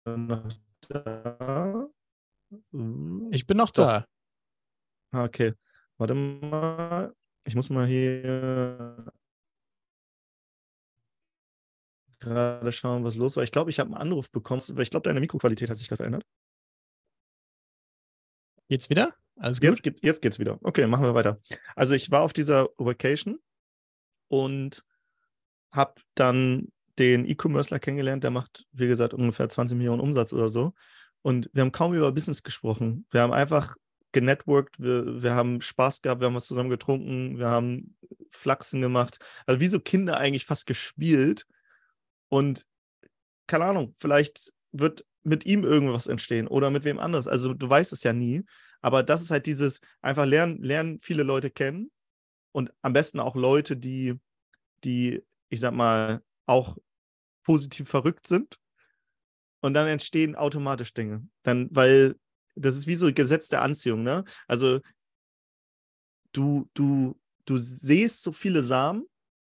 S1: noch da?
S2: Ich bin noch Doch. da.
S1: Ah, okay. Warte mal. Ich muss mal hier gerade schauen, was los war. Ich glaube, ich habe einen Anruf bekommen, weil ich glaube, deine Mikroqualität hat sich gerade verändert.
S2: Jetzt wieder? Alles
S1: gut? Jetzt, geht, jetzt geht's wieder. Okay, machen wir weiter. Also ich war auf dieser Vacation und habe dann den E-Commercer kennengelernt, der macht, wie gesagt, ungefähr 20 Millionen Umsatz oder so. Und wir haben kaum über Business gesprochen. Wir haben einfach genetworked, wir, wir haben Spaß gehabt, wir haben was zusammen getrunken, wir haben Flachsen gemacht. Also wie so Kinder eigentlich fast gespielt. Und keine Ahnung, vielleicht wird mit ihm irgendwas entstehen oder mit wem anderes. Also du weißt es ja nie. Aber das ist halt dieses, einfach lernen, lernen viele Leute kennen und am besten auch Leute, die, die, ich sag mal, auch positiv verrückt sind. Und dann entstehen automatisch Dinge. Dann, weil das ist wie so ein Gesetz der Anziehung, ne? Also du, du, du siehst so viele Samen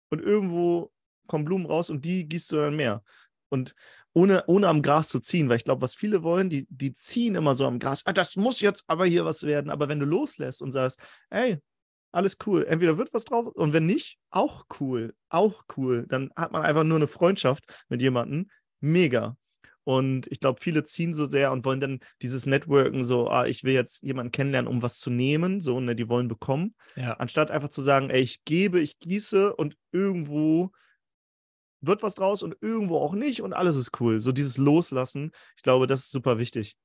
S1: und irgendwo kommen Blumen raus und die gießt du dann mehr. Und ohne, ohne am Gras zu ziehen, weil ich glaube, was viele wollen, die, die ziehen immer so am Gras. Ah, das muss jetzt aber hier was werden. Aber wenn du loslässt und sagst, ey, alles cool. Entweder wird was drauf und wenn nicht, auch cool. Auch cool. Dann hat man einfach nur eine Freundschaft mit jemandem. Mega. Und ich glaube, viele ziehen so sehr und wollen dann dieses Networken so, ah, ich will jetzt jemanden kennenlernen, um was zu nehmen, so, ne, die wollen bekommen. Ja. Anstatt einfach zu sagen, ey, ich gebe, ich gieße und irgendwo wird was draus und irgendwo auch nicht und alles ist cool. So dieses Loslassen, ich glaube, das ist super wichtig.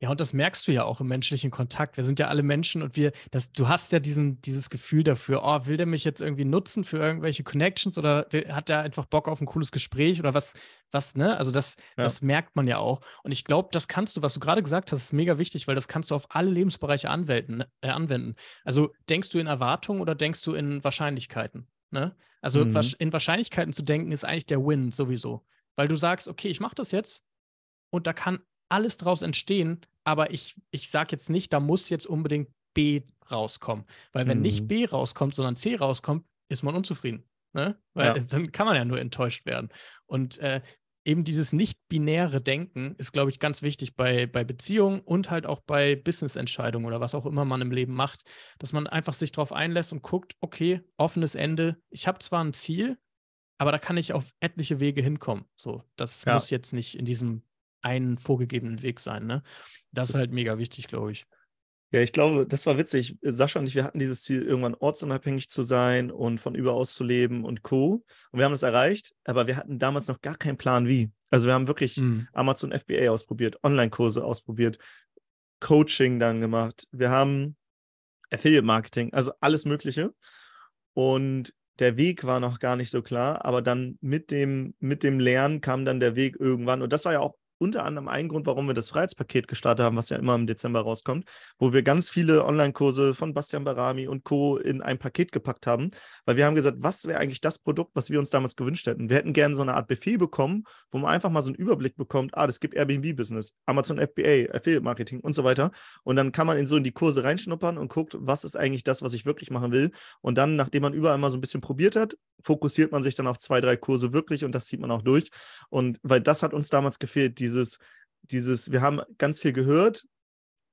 S2: Ja, und das merkst du ja auch im menschlichen Kontakt. Wir sind ja alle Menschen und wir, das, du hast ja diesen, dieses Gefühl dafür, oh, will der mich jetzt irgendwie nutzen für irgendwelche Connections oder hat der einfach Bock auf ein cooles Gespräch oder was, was, ne? Also das, ja. das merkt man ja auch. Und ich glaube, das kannst du, was du gerade gesagt hast, ist mega wichtig, weil das kannst du auf alle Lebensbereiche anwenden, äh, anwenden. Also denkst du in Erwartungen oder denkst du in Wahrscheinlichkeiten? Ne? Also mhm. in Wahrscheinlichkeiten zu denken, ist eigentlich der Win sowieso. Weil du sagst, okay, ich mache das jetzt und da kann alles draus entstehen, aber ich, ich sage jetzt nicht, da muss jetzt unbedingt B rauskommen. Weil wenn mhm. nicht B rauskommt, sondern C rauskommt, ist man unzufrieden. Ne? Weil ja. dann kann man ja nur enttäuscht werden. Und äh, eben dieses nicht-binäre Denken ist, glaube ich, ganz wichtig bei, bei Beziehungen und halt auch bei Business-Entscheidungen oder was auch immer man im Leben macht, dass man einfach sich darauf einlässt und guckt, okay, offenes Ende. Ich habe zwar ein Ziel, aber da kann ich auf etliche Wege hinkommen. So, das ja. muss jetzt nicht in diesem einen vorgegebenen Weg sein. Ne? Das, das ist halt mega wichtig, glaube ich.
S1: Ja, ich glaube, das war witzig. Sascha und ich, wir hatten dieses Ziel, irgendwann ortsunabhängig zu sein und von überaus zu leben und Co. Und wir haben das erreicht, aber wir hatten damals noch gar keinen Plan, wie. Also wir haben wirklich mhm. Amazon FBA ausprobiert, Online-Kurse ausprobiert, Coaching dann gemacht. Wir haben Affiliate-Marketing, also alles Mögliche. Und der Weg war noch gar nicht so klar, aber dann mit dem, mit dem Lernen kam dann der Weg irgendwann. Und das war ja auch unter anderem ein Grund, warum wir das Freiheitspaket gestartet haben, was ja immer im Dezember rauskommt, wo wir ganz viele Online-Kurse von Bastian Barami und Co. in ein Paket gepackt haben, weil wir haben gesagt, was wäre eigentlich das Produkt, was wir uns damals gewünscht hätten? Wir hätten gerne so eine Art Buffet bekommen, wo man einfach mal so einen Überblick bekommt, ah, das gibt Airbnb-Business, Amazon FBA, Affiliate-Marketing und so weiter. Und dann kann man in so in die Kurse reinschnuppern und guckt, was ist eigentlich das, was ich wirklich machen will. Und dann, nachdem man überall mal so ein bisschen probiert hat, fokussiert man sich dann auf zwei, drei Kurse wirklich und das zieht man auch durch. Und weil das hat uns damals gefehlt, dieses, dieses, wir haben ganz viel gehört,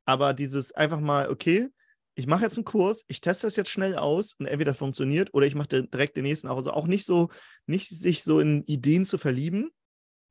S1: aber dieses einfach mal, okay, ich mache jetzt einen Kurs, ich teste das jetzt schnell aus und entweder funktioniert oder ich mache direkt den nächsten auch. Also auch nicht so, nicht sich so in Ideen zu verlieben,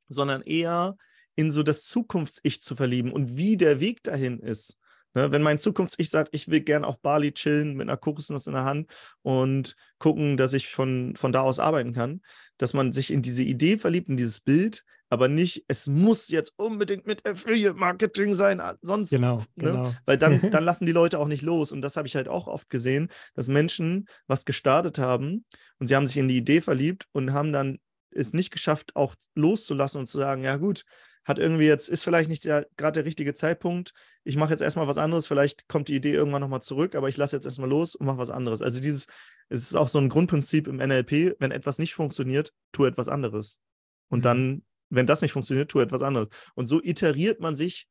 S1: sondern eher in so das Zukunfts-Ich zu verlieben und wie der Weg dahin ist. Ne, wenn mein Zukunfts-Ich sagt, ich will gern auf Bali chillen mit einer Kokosnuss in der Hand und gucken, dass ich von, von da aus arbeiten kann, dass man sich in diese Idee verliebt, in dieses Bild, aber nicht, es muss jetzt unbedingt mit Affiliate-Marketing sein, sonst,
S2: genau,
S1: ne?
S2: genau.
S1: weil dann, dann lassen die Leute auch nicht los. Und das habe ich halt auch oft gesehen, dass Menschen was gestartet haben und sie haben sich in die Idee verliebt und haben dann es nicht geschafft, auch loszulassen und zu sagen, ja gut, hat irgendwie jetzt, ist vielleicht nicht gerade der richtige Zeitpunkt. Ich mache jetzt erstmal was anderes, vielleicht kommt die Idee irgendwann nochmal zurück, aber ich lasse jetzt erstmal los und mache was anderes. Also dieses, es ist auch so ein Grundprinzip im NLP, wenn etwas nicht funktioniert, tu etwas anderes. Und mhm. dann, wenn das nicht funktioniert, tu etwas anderes. Und so iteriert man sich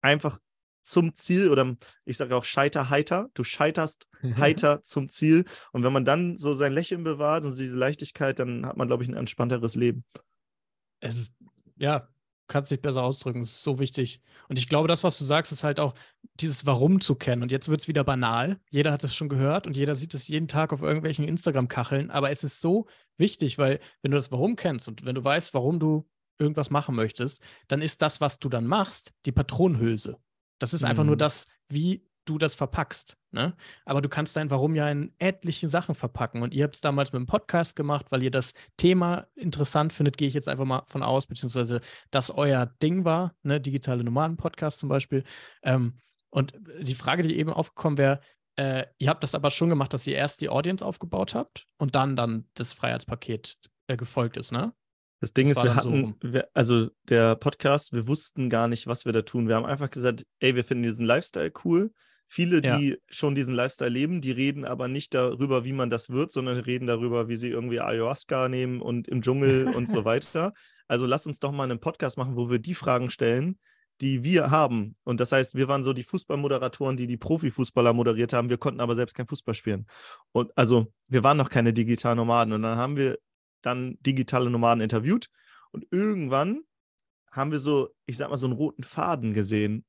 S1: einfach zum Ziel oder ich sage auch scheiter heiter. Du scheiterst heiter zum Ziel. Und wenn man dann so sein Lächeln bewahrt und diese Leichtigkeit, dann hat man, glaube ich, ein entspannteres Leben.
S2: Es ist, ja, kannst dich besser ausdrücken. Das ist so wichtig. Und ich glaube, das, was du sagst, ist halt auch dieses Warum zu kennen. Und jetzt wird es wieder banal. Jeder hat es schon gehört und jeder sieht es jeden Tag auf irgendwelchen Instagram-Kacheln. Aber es ist so wichtig, weil wenn du das Warum kennst und wenn du weißt, warum du irgendwas machen möchtest, dann ist das, was du dann machst, die Patronenhülse. Das ist mhm. einfach nur mhm. das, wie du das verpackst. Ne? Aber du kannst dein Warum ja in etlichen Sachen verpacken. Und ihr habt es damals mit dem Podcast gemacht, weil ihr das Thema interessant findet, gehe ich jetzt einfach mal von aus, beziehungsweise das euer Ding war, ne? digitale Nomaden-Podcast zum Beispiel. Ähm, und die Frage, die eben aufgekommen wäre, äh, ihr habt das aber schon gemacht, dass ihr erst die Audience aufgebaut habt und dann dann das Freiheitspaket äh, gefolgt ist, ne?
S1: Das Ding das ist, wir hatten, so wir, also der Podcast, wir wussten gar nicht, was wir da tun. Wir haben einfach gesagt, ey, wir finden diesen Lifestyle cool Viele, ja. die schon diesen Lifestyle leben, die reden aber nicht darüber, wie man das wird, sondern reden darüber, wie sie irgendwie Ayahuasca nehmen und im Dschungel und so weiter. Also lass uns doch mal einen Podcast machen, wo wir die Fragen stellen, die wir haben. Und das heißt, wir waren so die Fußballmoderatoren, die die Profifußballer moderiert haben. Wir konnten aber selbst kein Fußball spielen. Und also wir waren noch keine digitalen Nomaden. Und dann haben wir dann digitale Nomaden interviewt. Und irgendwann haben wir so, ich sag mal, so einen roten Faden gesehen.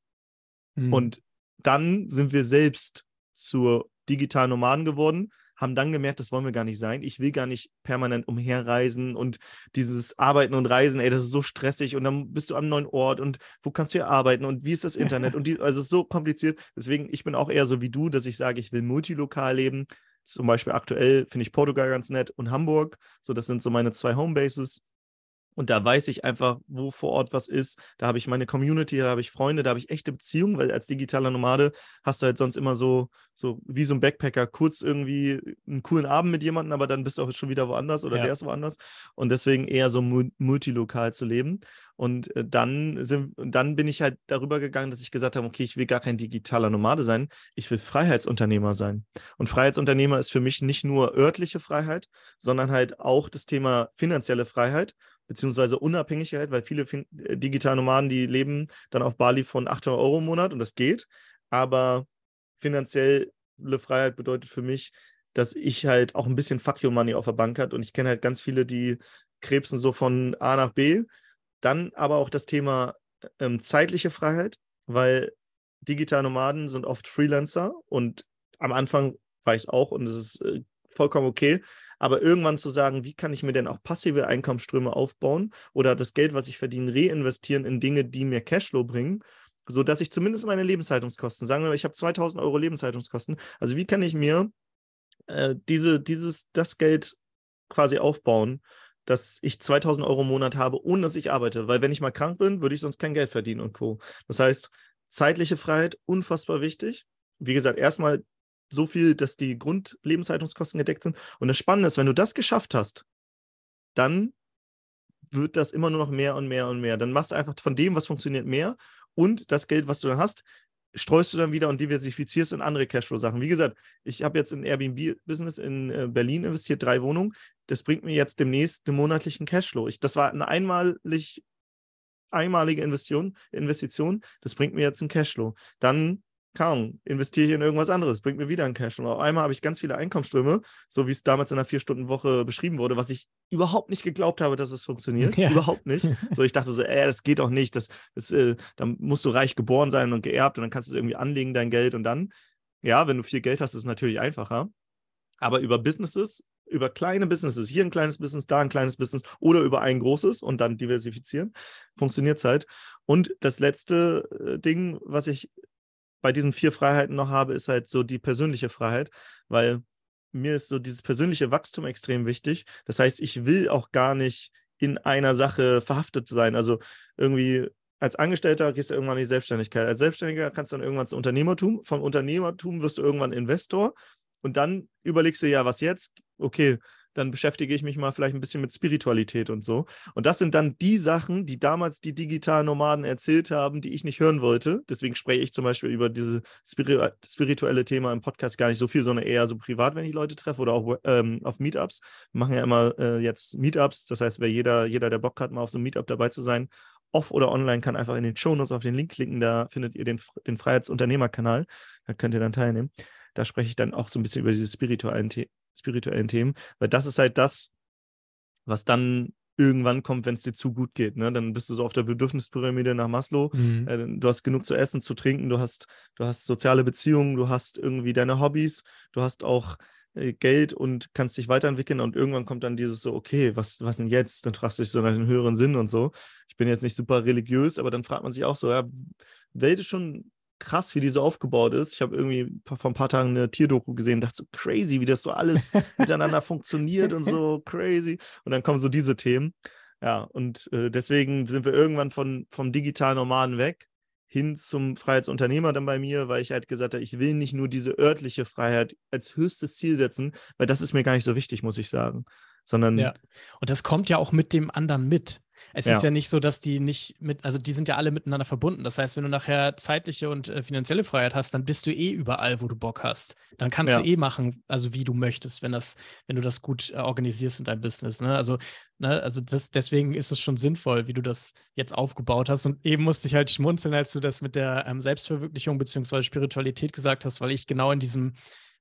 S1: Mhm. Und dann sind wir selbst zur digitalen Nomaden geworden, haben dann gemerkt, das wollen wir gar nicht sein. Ich will gar nicht permanent umherreisen und dieses Arbeiten und Reisen, ey, das ist so stressig und dann bist du am neuen Ort und wo kannst du hier arbeiten und wie ist das Internet und die, also es ist so kompliziert. Deswegen, ich bin auch eher so wie du, dass ich sage, ich will multilokal leben. Zum Beispiel aktuell finde ich Portugal ganz nett und Hamburg. So, das sind so meine zwei Homebases. Und da weiß ich einfach, wo vor Ort was ist. Da habe ich meine Community, da habe ich Freunde, da habe ich echte Beziehungen, weil als digitaler Nomade hast du halt sonst immer so, so wie so ein Backpacker, kurz irgendwie einen coolen Abend mit jemandem, aber dann bist du auch schon wieder woanders oder ja. der ist woanders. Und deswegen eher so multilokal zu leben. Und äh, dann, sind, dann bin ich halt darüber gegangen, dass ich gesagt habe, okay, ich will gar kein digitaler Nomade sein, ich will Freiheitsunternehmer sein. Und Freiheitsunternehmer ist für mich nicht nur örtliche Freiheit, sondern halt auch das Thema finanzielle Freiheit beziehungsweise Unabhängigkeit, weil viele äh, digitale Nomaden, die leben dann auf Bali von 800 Euro im Monat und das geht. Aber finanzielle Freiheit bedeutet für mich, dass ich halt auch ein bisschen Fuck Your Money auf der Bank hat und ich kenne halt ganz viele, die krebsen so von A nach B. Dann aber auch das Thema ähm, zeitliche Freiheit, weil digitale Nomaden sind oft Freelancer und am Anfang war ich es auch und es ist äh, vollkommen okay. Aber irgendwann zu sagen, wie kann ich mir denn auch passive Einkommensströme aufbauen oder das Geld, was ich verdiene, reinvestieren in Dinge, die mir Cashflow bringen, sodass ich zumindest meine Lebenshaltungskosten, sagen wir mal, ich habe 2000 Euro Lebenshaltungskosten. Also wie kann ich mir äh, diese, dieses, das Geld quasi aufbauen, dass ich 2000 Euro im Monat habe, ohne dass ich arbeite. Weil wenn ich mal krank bin, würde ich sonst kein Geld verdienen und Co. Das heißt, zeitliche Freiheit, unfassbar wichtig. Wie gesagt, erstmal so viel, dass die Grundlebenshaltungskosten gedeckt sind. Und das Spannende ist, wenn du das geschafft hast, dann wird das immer nur noch mehr und mehr und mehr. Dann machst du einfach von dem, was funktioniert, mehr. Und das Geld, was du dann hast, streust du dann wieder und diversifizierst in andere Cashflow-Sachen. Wie gesagt, ich habe jetzt in Airbnb-Business in äh, Berlin investiert, drei Wohnungen. Das bringt mir jetzt demnächst einen monatlichen Cashflow. Ich, das war eine einmalig, einmalige Investition, Investition. Das bringt mir jetzt einen Cashflow. Dann kaum, investiere ich in irgendwas anderes, bringt mir wieder einen Cash. Und auf einmal habe ich ganz viele Einkommensströme, so wie es damals in einer Vier-Stunden-Woche beschrieben wurde, was ich überhaupt nicht geglaubt habe, dass es funktioniert. Ja. Überhaupt nicht. So, ich dachte so, ey, das geht doch nicht. Das, das, äh, dann musst du reich geboren sein und geerbt und dann kannst du es irgendwie anlegen, dein Geld. Und dann, ja, wenn du viel Geld hast, ist es natürlich einfacher. Aber über Businesses, über kleine Businesses, hier ein kleines Business, da ein kleines Business oder über ein großes und dann diversifizieren, funktioniert es halt. Und das letzte äh, Ding, was ich bei diesen vier Freiheiten noch habe, ist halt so die persönliche Freiheit, weil mir ist so dieses persönliche Wachstum extrem wichtig. Das heißt, ich will auch gar nicht in einer Sache verhaftet sein. Also irgendwie als Angestellter gehst du irgendwann in die Selbstständigkeit. Als Selbstständiger kannst du dann irgendwann zum Unternehmertum. Vom Unternehmertum wirst du irgendwann Investor. Und dann überlegst du ja, was jetzt? Okay, dann beschäftige ich mich mal vielleicht ein bisschen mit Spiritualität und so. Und das sind dann die Sachen, die damals die digitalen Nomaden erzählt haben, die ich nicht hören wollte. Deswegen spreche ich zum Beispiel über dieses spirituelle Thema im Podcast gar nicht so viel, sondern eher so privat, wenn ich Leute treffe oder auch ähm, auf Meetups. Wir machen ja immer äh, jetzt Meetups. Das heißt, wer jeder, jeder, der Bock hat, mal auf so einem Meetup dabei zu sein, off oder online, kann einfach in den Shownotes auf den Link klicken. Da findet ihr den, den Freiheitsunternehmerkanal. Da könnt ihr dann teilnehmen. Da spreche ich dann auch so ein bisschen über diese spirituellen, The spirituellen Themen, weil das ist halt das, was dann irgendwann kommt, wenn es dir zu gut geht. Ne? Dann bist du so auf der Bedürfnispyramide nach Maslow. Mhm. Äh, du hast genug zu essen, zu trinken, du hast, du hast soziale Beziehungen, du hast irgendwie deine Hobbys, du hast auch äh, Geld und kannst dich weiterentwickeln und irgendwann kommt dann dieses so, okay, was, was denn jetzt? Dann fragst du dich so nach den höheren Sinn und so. Ich bin jetzt nicht super religiös, aber dann fragt man sich auch so, ja, Welt ist schon krass, wie die so aufgebaut ist. Ich habe irgendwie vor ein paar Tagen eine Tierdoku gesehen, dachte so crazy, wie das so alles miteinander funktioniert und so crazy. Und dann kommen so diese Themen. Ja, und äh, deswegen sind wir irgendwann von, vom digitalen Nomaden weg hin zum Freiheitsunternehmer dann bei mir, weil ich halt gesagt habe, ich will nicht nur diese örtliche Freiheit als höchstes Ziel setzen, weil das ist mir gar nicht so wichtig, muss ich sagen. Sondern.
S2: Ja. Und das kommt ja auch mit dem anderen mit. Es ja. ist ja nicht so, dass die nicht mit, also die sind ja alle miteinander verbunden. Das heißt, wenn du nachher zeitliche und äh, finanzielle Freiheit hast, dann bist du eh überall, wo du Bock hast. Dann kannst ja. du eh machen, also wie du möchtest, wenn das, wenn du das gut äh, organisierst in deinem Business. Ne? Also, ne, also das, deswegen ist es schon sinnvoll, wie du das jetzt aufgebaut hast. Und eben musste ich halt schmunzeln, als du das mit der ähm, Selbstverwirklichung bzw. Spiritualität gesagt hast, weil ich genau in diesem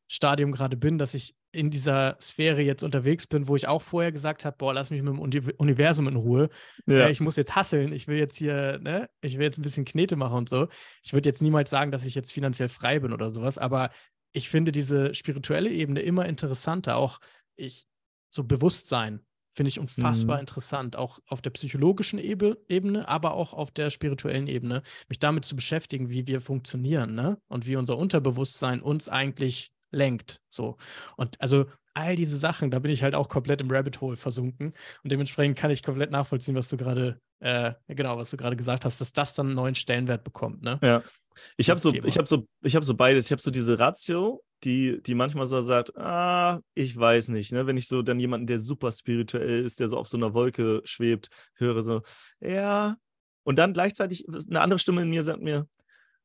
S2: Stadium gerade bin, dass ich in dieser Sphäre jetzt unterwegs bin, wo ich auch vorher gesagt habe, boah, lass mich mit dem Universum in Ruhe. Ja. Äh, ich muss jetzt hasseln, ich will jetzt hier, ne, ich will jetzt ein bisschen Knete machen und so. Ich würde jetzt niemals sagen, dass ich jetzt finanziell frei bin oder sowas, aber ich finde diese spirituelle Ebene immer interessanter. Auch ich, so Bewusstsein finde ich unfassbar mhm. interessant, auch auf der psychologischen Ebene, aber auch auf der spirituellen Ebene, mich damit zu beschäftigen, wie wir funktionieren, ne? Und wie unser Unterbewusstsein uns eigentlich lenkt. So. Und also all diese Sachen, da bin ich halt auch komplett im Rabbit Hole versunken. Und dementsprechend kann ich komplett nachvollziehen, was du gerade, äh, genau, was du gerade gesagt hast, dass das dann einen neuen Stellenwert bekommt. Ne?
S1: Ja. Ich habe so, ich habe so, ich habe so beides. Ich habe so diese Ratio, die, die manchmal so sagt, ah, ich weiß nicht, ne? Wenn ich so dann jemanden, der super spirituell ist, der so auf so einer Wolke schwebt, höre so, ja. Und dann gleichzeitig eine andere Stimme in mir sagt mir,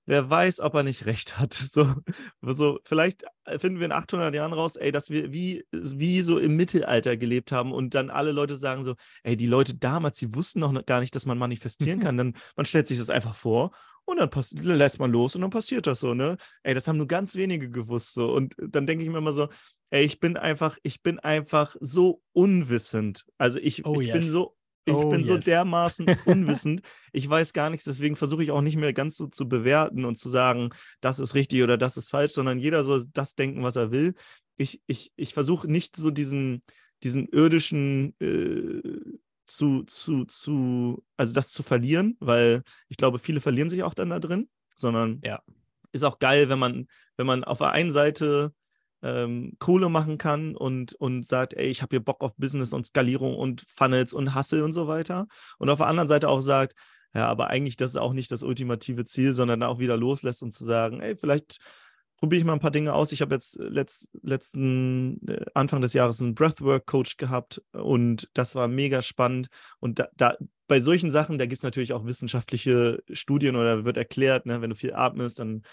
S1: wer weiß, ob er nicht recht hat. So, so vielleicht finden wir in 800 Jahren raus, ey, dass wir wie, wie so im Mittelalter gelebt haben und dann alle Leute sagen so, ey, die Leute damals, die wussten noch gar nicht, dass man manifestieren kann. Dann man stellt sich das einfach vor Und dann lässt man los und dann passiert das so, ne? Ey, das haben nur ganz wenige gewusst so. Und dann denke ich mir immer so, ey, ich bin einfach, ich bin einfach so unwissend. Also ich, oh, ich yes. bin so ich oh, bin yes. so dermaßen unwissend. ich weiß gar nichts, deswegen versuche ich auch nicht mehr ganz so zu bewerten und zu sagen, das ist richtig oder das ist falsch, sondern jeder soll das denken, was er will. Ich, ich, ich versuche nicht so diesen, diesen irdischen äh, zu, zu, zu, also das zu verlieren, weil ich glaube, viele verlieren sich auch dann da drin, sondern ja. ist auch geil, wenn man, wenn man auf der einen Seite ähm, Kohle machen kann und, und sagt, ey, ich habe hier Bock auf Business und Skalierung und Funnels und Hustle und so weiter. Und auf der anderen Seite auch sagt, ja, aber eigentlich das ist auch nicht das ultimative Ziel, sondern auch wieder loslässt und zu sagen, ey, vielleicht probiere ich mal ein paar Dinge aus. Ich habe jetzt letzt, letzten äh, Anfang des Jahres einen Breathwork-Coach gehabt und das war mega spannend. Und da, da bei solchen Sachen, da gibt es natürlich auch wissenschaftliche Studien oder wird erklärt, ne, wenn du viel atmest, dann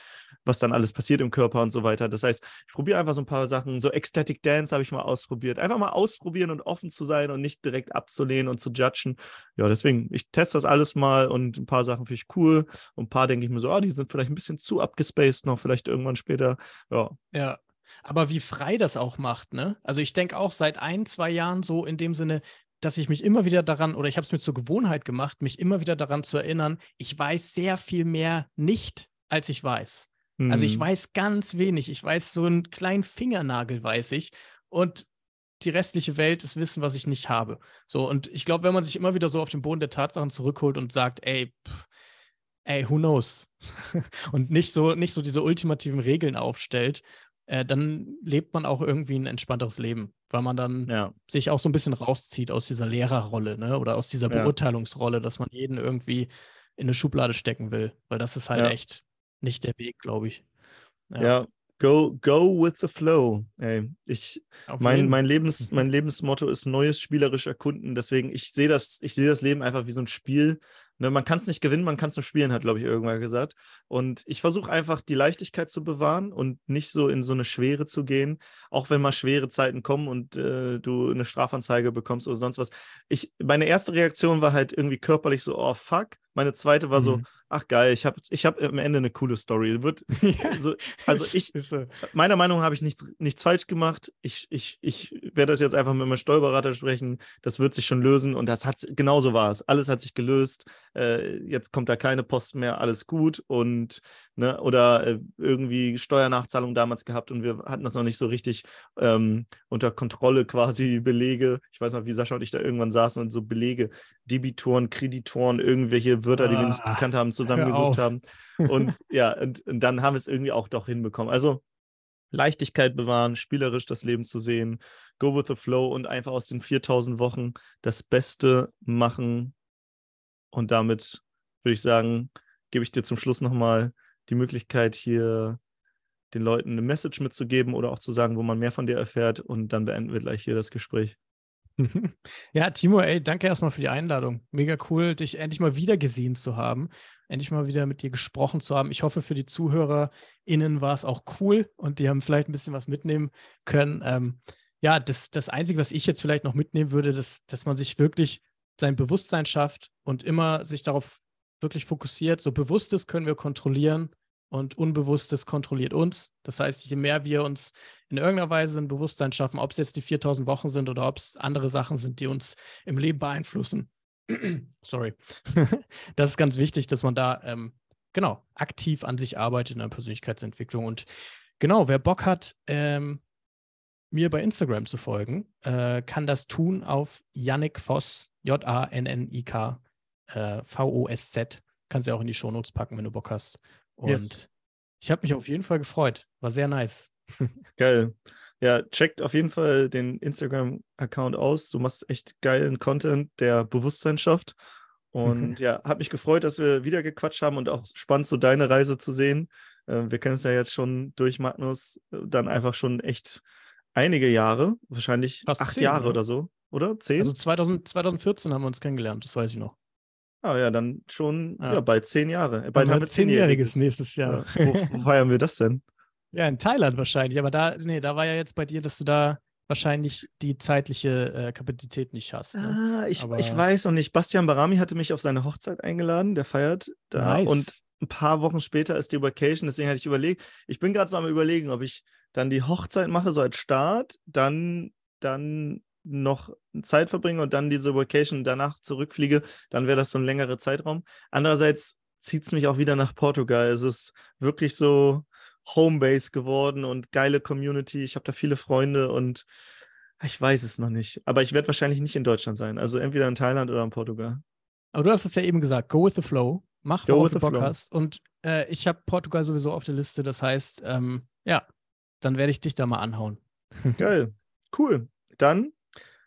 S1: was dann alles passiert im Körper und so weiter. Das heißt, ich probiere einfach so ein paar Sachen. So Ecstatic Dance habe ich mal ausprobiert. Einfach mal ausprobieren und offen zu sein und nicht direkt abzulehnen und zu judgen. Ja, deswegen, ich teste das alles mal und ein paar Sachen finde ich cool. Und ein paar denke ich mir so, ah, die sind vielleicht ein bisschen zu abgespaced noch, vielleicht irgendwann später. Ja.
S2: Ja. Aber wie frei das auch macht, ne? Also ich denke auch seit ein, zwei Jahren so in dem Sinne, dass ich mich immer wieder daran, oder ich habe es mir zur Gewohnheit gemacht, mich immer wieder daran zu erinnern, ich weiß sehr viel mehr nicht, als ich weiß. Mhm. Also ich mhm. weiß ganz wenig. Ich weiß so einen kleinen Fingernagel, weiß ich. Und die restliche Welt ist Wissen, was ich nicht habe. So, und ich glaube, wenn man sich immer wieder so auf den Boden der Tatsachen zurückholt und sagt, ey, pff, ey, who knows? und nicht so, nicht so diese ultimativen Regeln aufstellt, äh, dann lebt man auch irgendwie ein entspannteres Leben, weil man dann ja. sich auch so ein bisschen rauszieht aus dieser Lehrerrolle, ne? Oder aus dieser Beurteilungsrolle, dass man jeden irgendwie in eine Schublade stecken will. Weil das ist halt ja. echt nicht der Weg, glaube ich.
S1: Ja. ja. Go, go with the flow. Ey, ich, mein, mein, Lebens, mein Lebensmotto ist neues spielerisch erkunden. Deswegen, ich sehe das, ich sehe das Leben einfach wie so ein Spiel. Ne, man kann es nicht gewinnen, man kann es nur spielen, hat, glaube ich, irgendwann gesagt. Und ich versuche einfach, die Leichtigkeit zu bewahren und nicht so in so eine Schwere zu gehen, auch wenn mal schwere Zeiten kommen und äh, du eine Strafanzeige bekommst oder sonst was. Ich, meine erste Reaktion war halt irgendwie körperlich so, oh fuck. Meine zweite war mhm. so, ach geil, ich habe ich hab am Ende eine coole Story. Wird, ja. so, also ich, meiner Meinung nach habe ich nichts, nichts falsch gemacht. Ich, ich, ich werde das jetzt einfach mit meinem Steuerberater sprechen. Das wird sich schon lösen und das hat, genauso war es. Alles hat sich gelöst äh, jetzt kommt da keine Post mehr, alles gut und ne, oder äh, irgendwie Steuernachzahlung damals gehabt und wir hatten das noch nicht so richtig ähm, unter Kontrolle quasi Belege. Ich weiß noch, wie Sascha und ich da irgendwann saßen und so Belege, Debitoren, Kreditoren, irgendwelche Wörter, die wir nicht ah, gekannt haben, zusammengesucht haben. Und ja, und, und dann haben wir es irgendwie auch doch hinbekommen. Also Leichtigkeit bewahren, spielerisch das Leben zu sehen, go with the flow und einfach aus den 4000 Wochen das Beste machen, und damit würde ich sagen, gebe ich dir zum Schluss nochmal die Möglichkeit, hier den Leuten eine Message mitzugeben oder auch zu sagen, wo man mehr von dir erfährt. Und dann beenden wir gleich hier das Gespräch.
S2: Ja, Timo, ey, danke erstmal für die Einladung. Mega cool, dich endlich mal wieder gesehen zu haben, endlich mal wieder mit dir gesprochen zu haben. Ich hoffe, für die ZuhörerInnen war es auch cool und die haben vielleicht ein bisschen was mitnehmen können. Ähm, ja, das, das Einzige, was ich jetzt vielleicht noch mitnehmen würde, dass, dass man sich wirklich sein Bewusstsein schafft und immer sich darauf wirklich fokussiert. So Bewusstes können wir kontrollieren und Unbewusstes kontrolliert uns. Das heißt, je mehr wir uns in irgendeiner Weise ein Bewusstsein schaffen, ob es jetzt die 4000 Wochen sind oder ob es andere Sachen sind, die uns im Leben beeinflussen. Sorry. das ist ganz wichtig, dass man da ähm, genau aktiv an sich arbeitet in der Persönlichkeitsentwicklung. Und genau, wer Bock hat, ähm, mir bei Instagram zu folgen, äh, kann das tun auf Yannick Voss, J-A-N-N-I-K, äh. Kannst du ja auch in die Shownotes packen, wenn du Bock hast. Und yes. ich habe mich auf jeden Fall gefreut. War sehr nice.
S1: Geil. Ja, checkt auf jeden Fall den Instagram-Account aus. Du machst echt geilen Content, der Bewusstsein schafft. Und ja, hat mich gefreut, dass wir wieder gequatscht haben und auch spannend, so deine Reise zu sehen. Äh, wir kennen es ja jetzt schon durch Magnus, äh, dann einfach schon echt einige Jahre, wahrscheinlich Fast acht zehn, Jahre ja. oder so, oder? Zehn?
S2: Also 2000, 2014 haben wir uns kennengelernt, das weiß ich noch.
S1: Ah ja, dann schon ja. ja bald zehn Jahre.
S2: Bald haben wir zehnjähriges nächstes Jahr.
S1: Ja. Wo, wo feiern wir das denn?
S2: Ja, in Thailand wahrscheinlich. Aber da, nee, da war ja jetzt bei dir, dass du da wahrscheinlich die zeitliche äh, Kapazität nicht hast.
S1: Ne? Ah, ich, ich weiß noch nicht. Bastian Barami hatte mich auf seine Hochzeit eingeladen, der feiert da. Nice. Und ein paar Wochen später ist die Vacation, deswegen hatte ich überlegt, ich bin gerade so am überlegen, ob ich dann die Hochzeit mache, so als Start, dann, dann noch Zeit verbringe und dann diese Vacation danach zurückfliege, dann wäre das so ein längerer Zeitraum. Andererseits zieht es mich auch wieder nach Portugal. Es ist wirklich so Homebase geworden und geile Community. Ich habe da viele Freunde und ich weiß es noch nicht. Aber ich werde wahrscheinlich nicht in Deutschland sein. Also entweder in Thailand oder in Portugal.
S2: Aber du hast es ja eben gesagt, go with the flow. Mach,
S1: Go
S2: worauf du
S1: the
S2: Bock
S1: flow.
S2: hast. Und äh, ich habe Portugal sowieso auf der Liste. Das heißt, ähm, ja, dann werde ich dich da mal anhauen.
S1: Geil. Cool. Dann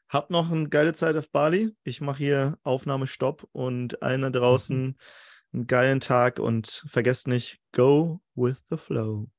S1: habt noch eine geile Zeit auf Bali. Ich mache hier Aufnahmestopp und allen da draußen einen geilen Tag und vergesst nicht, go with the flow.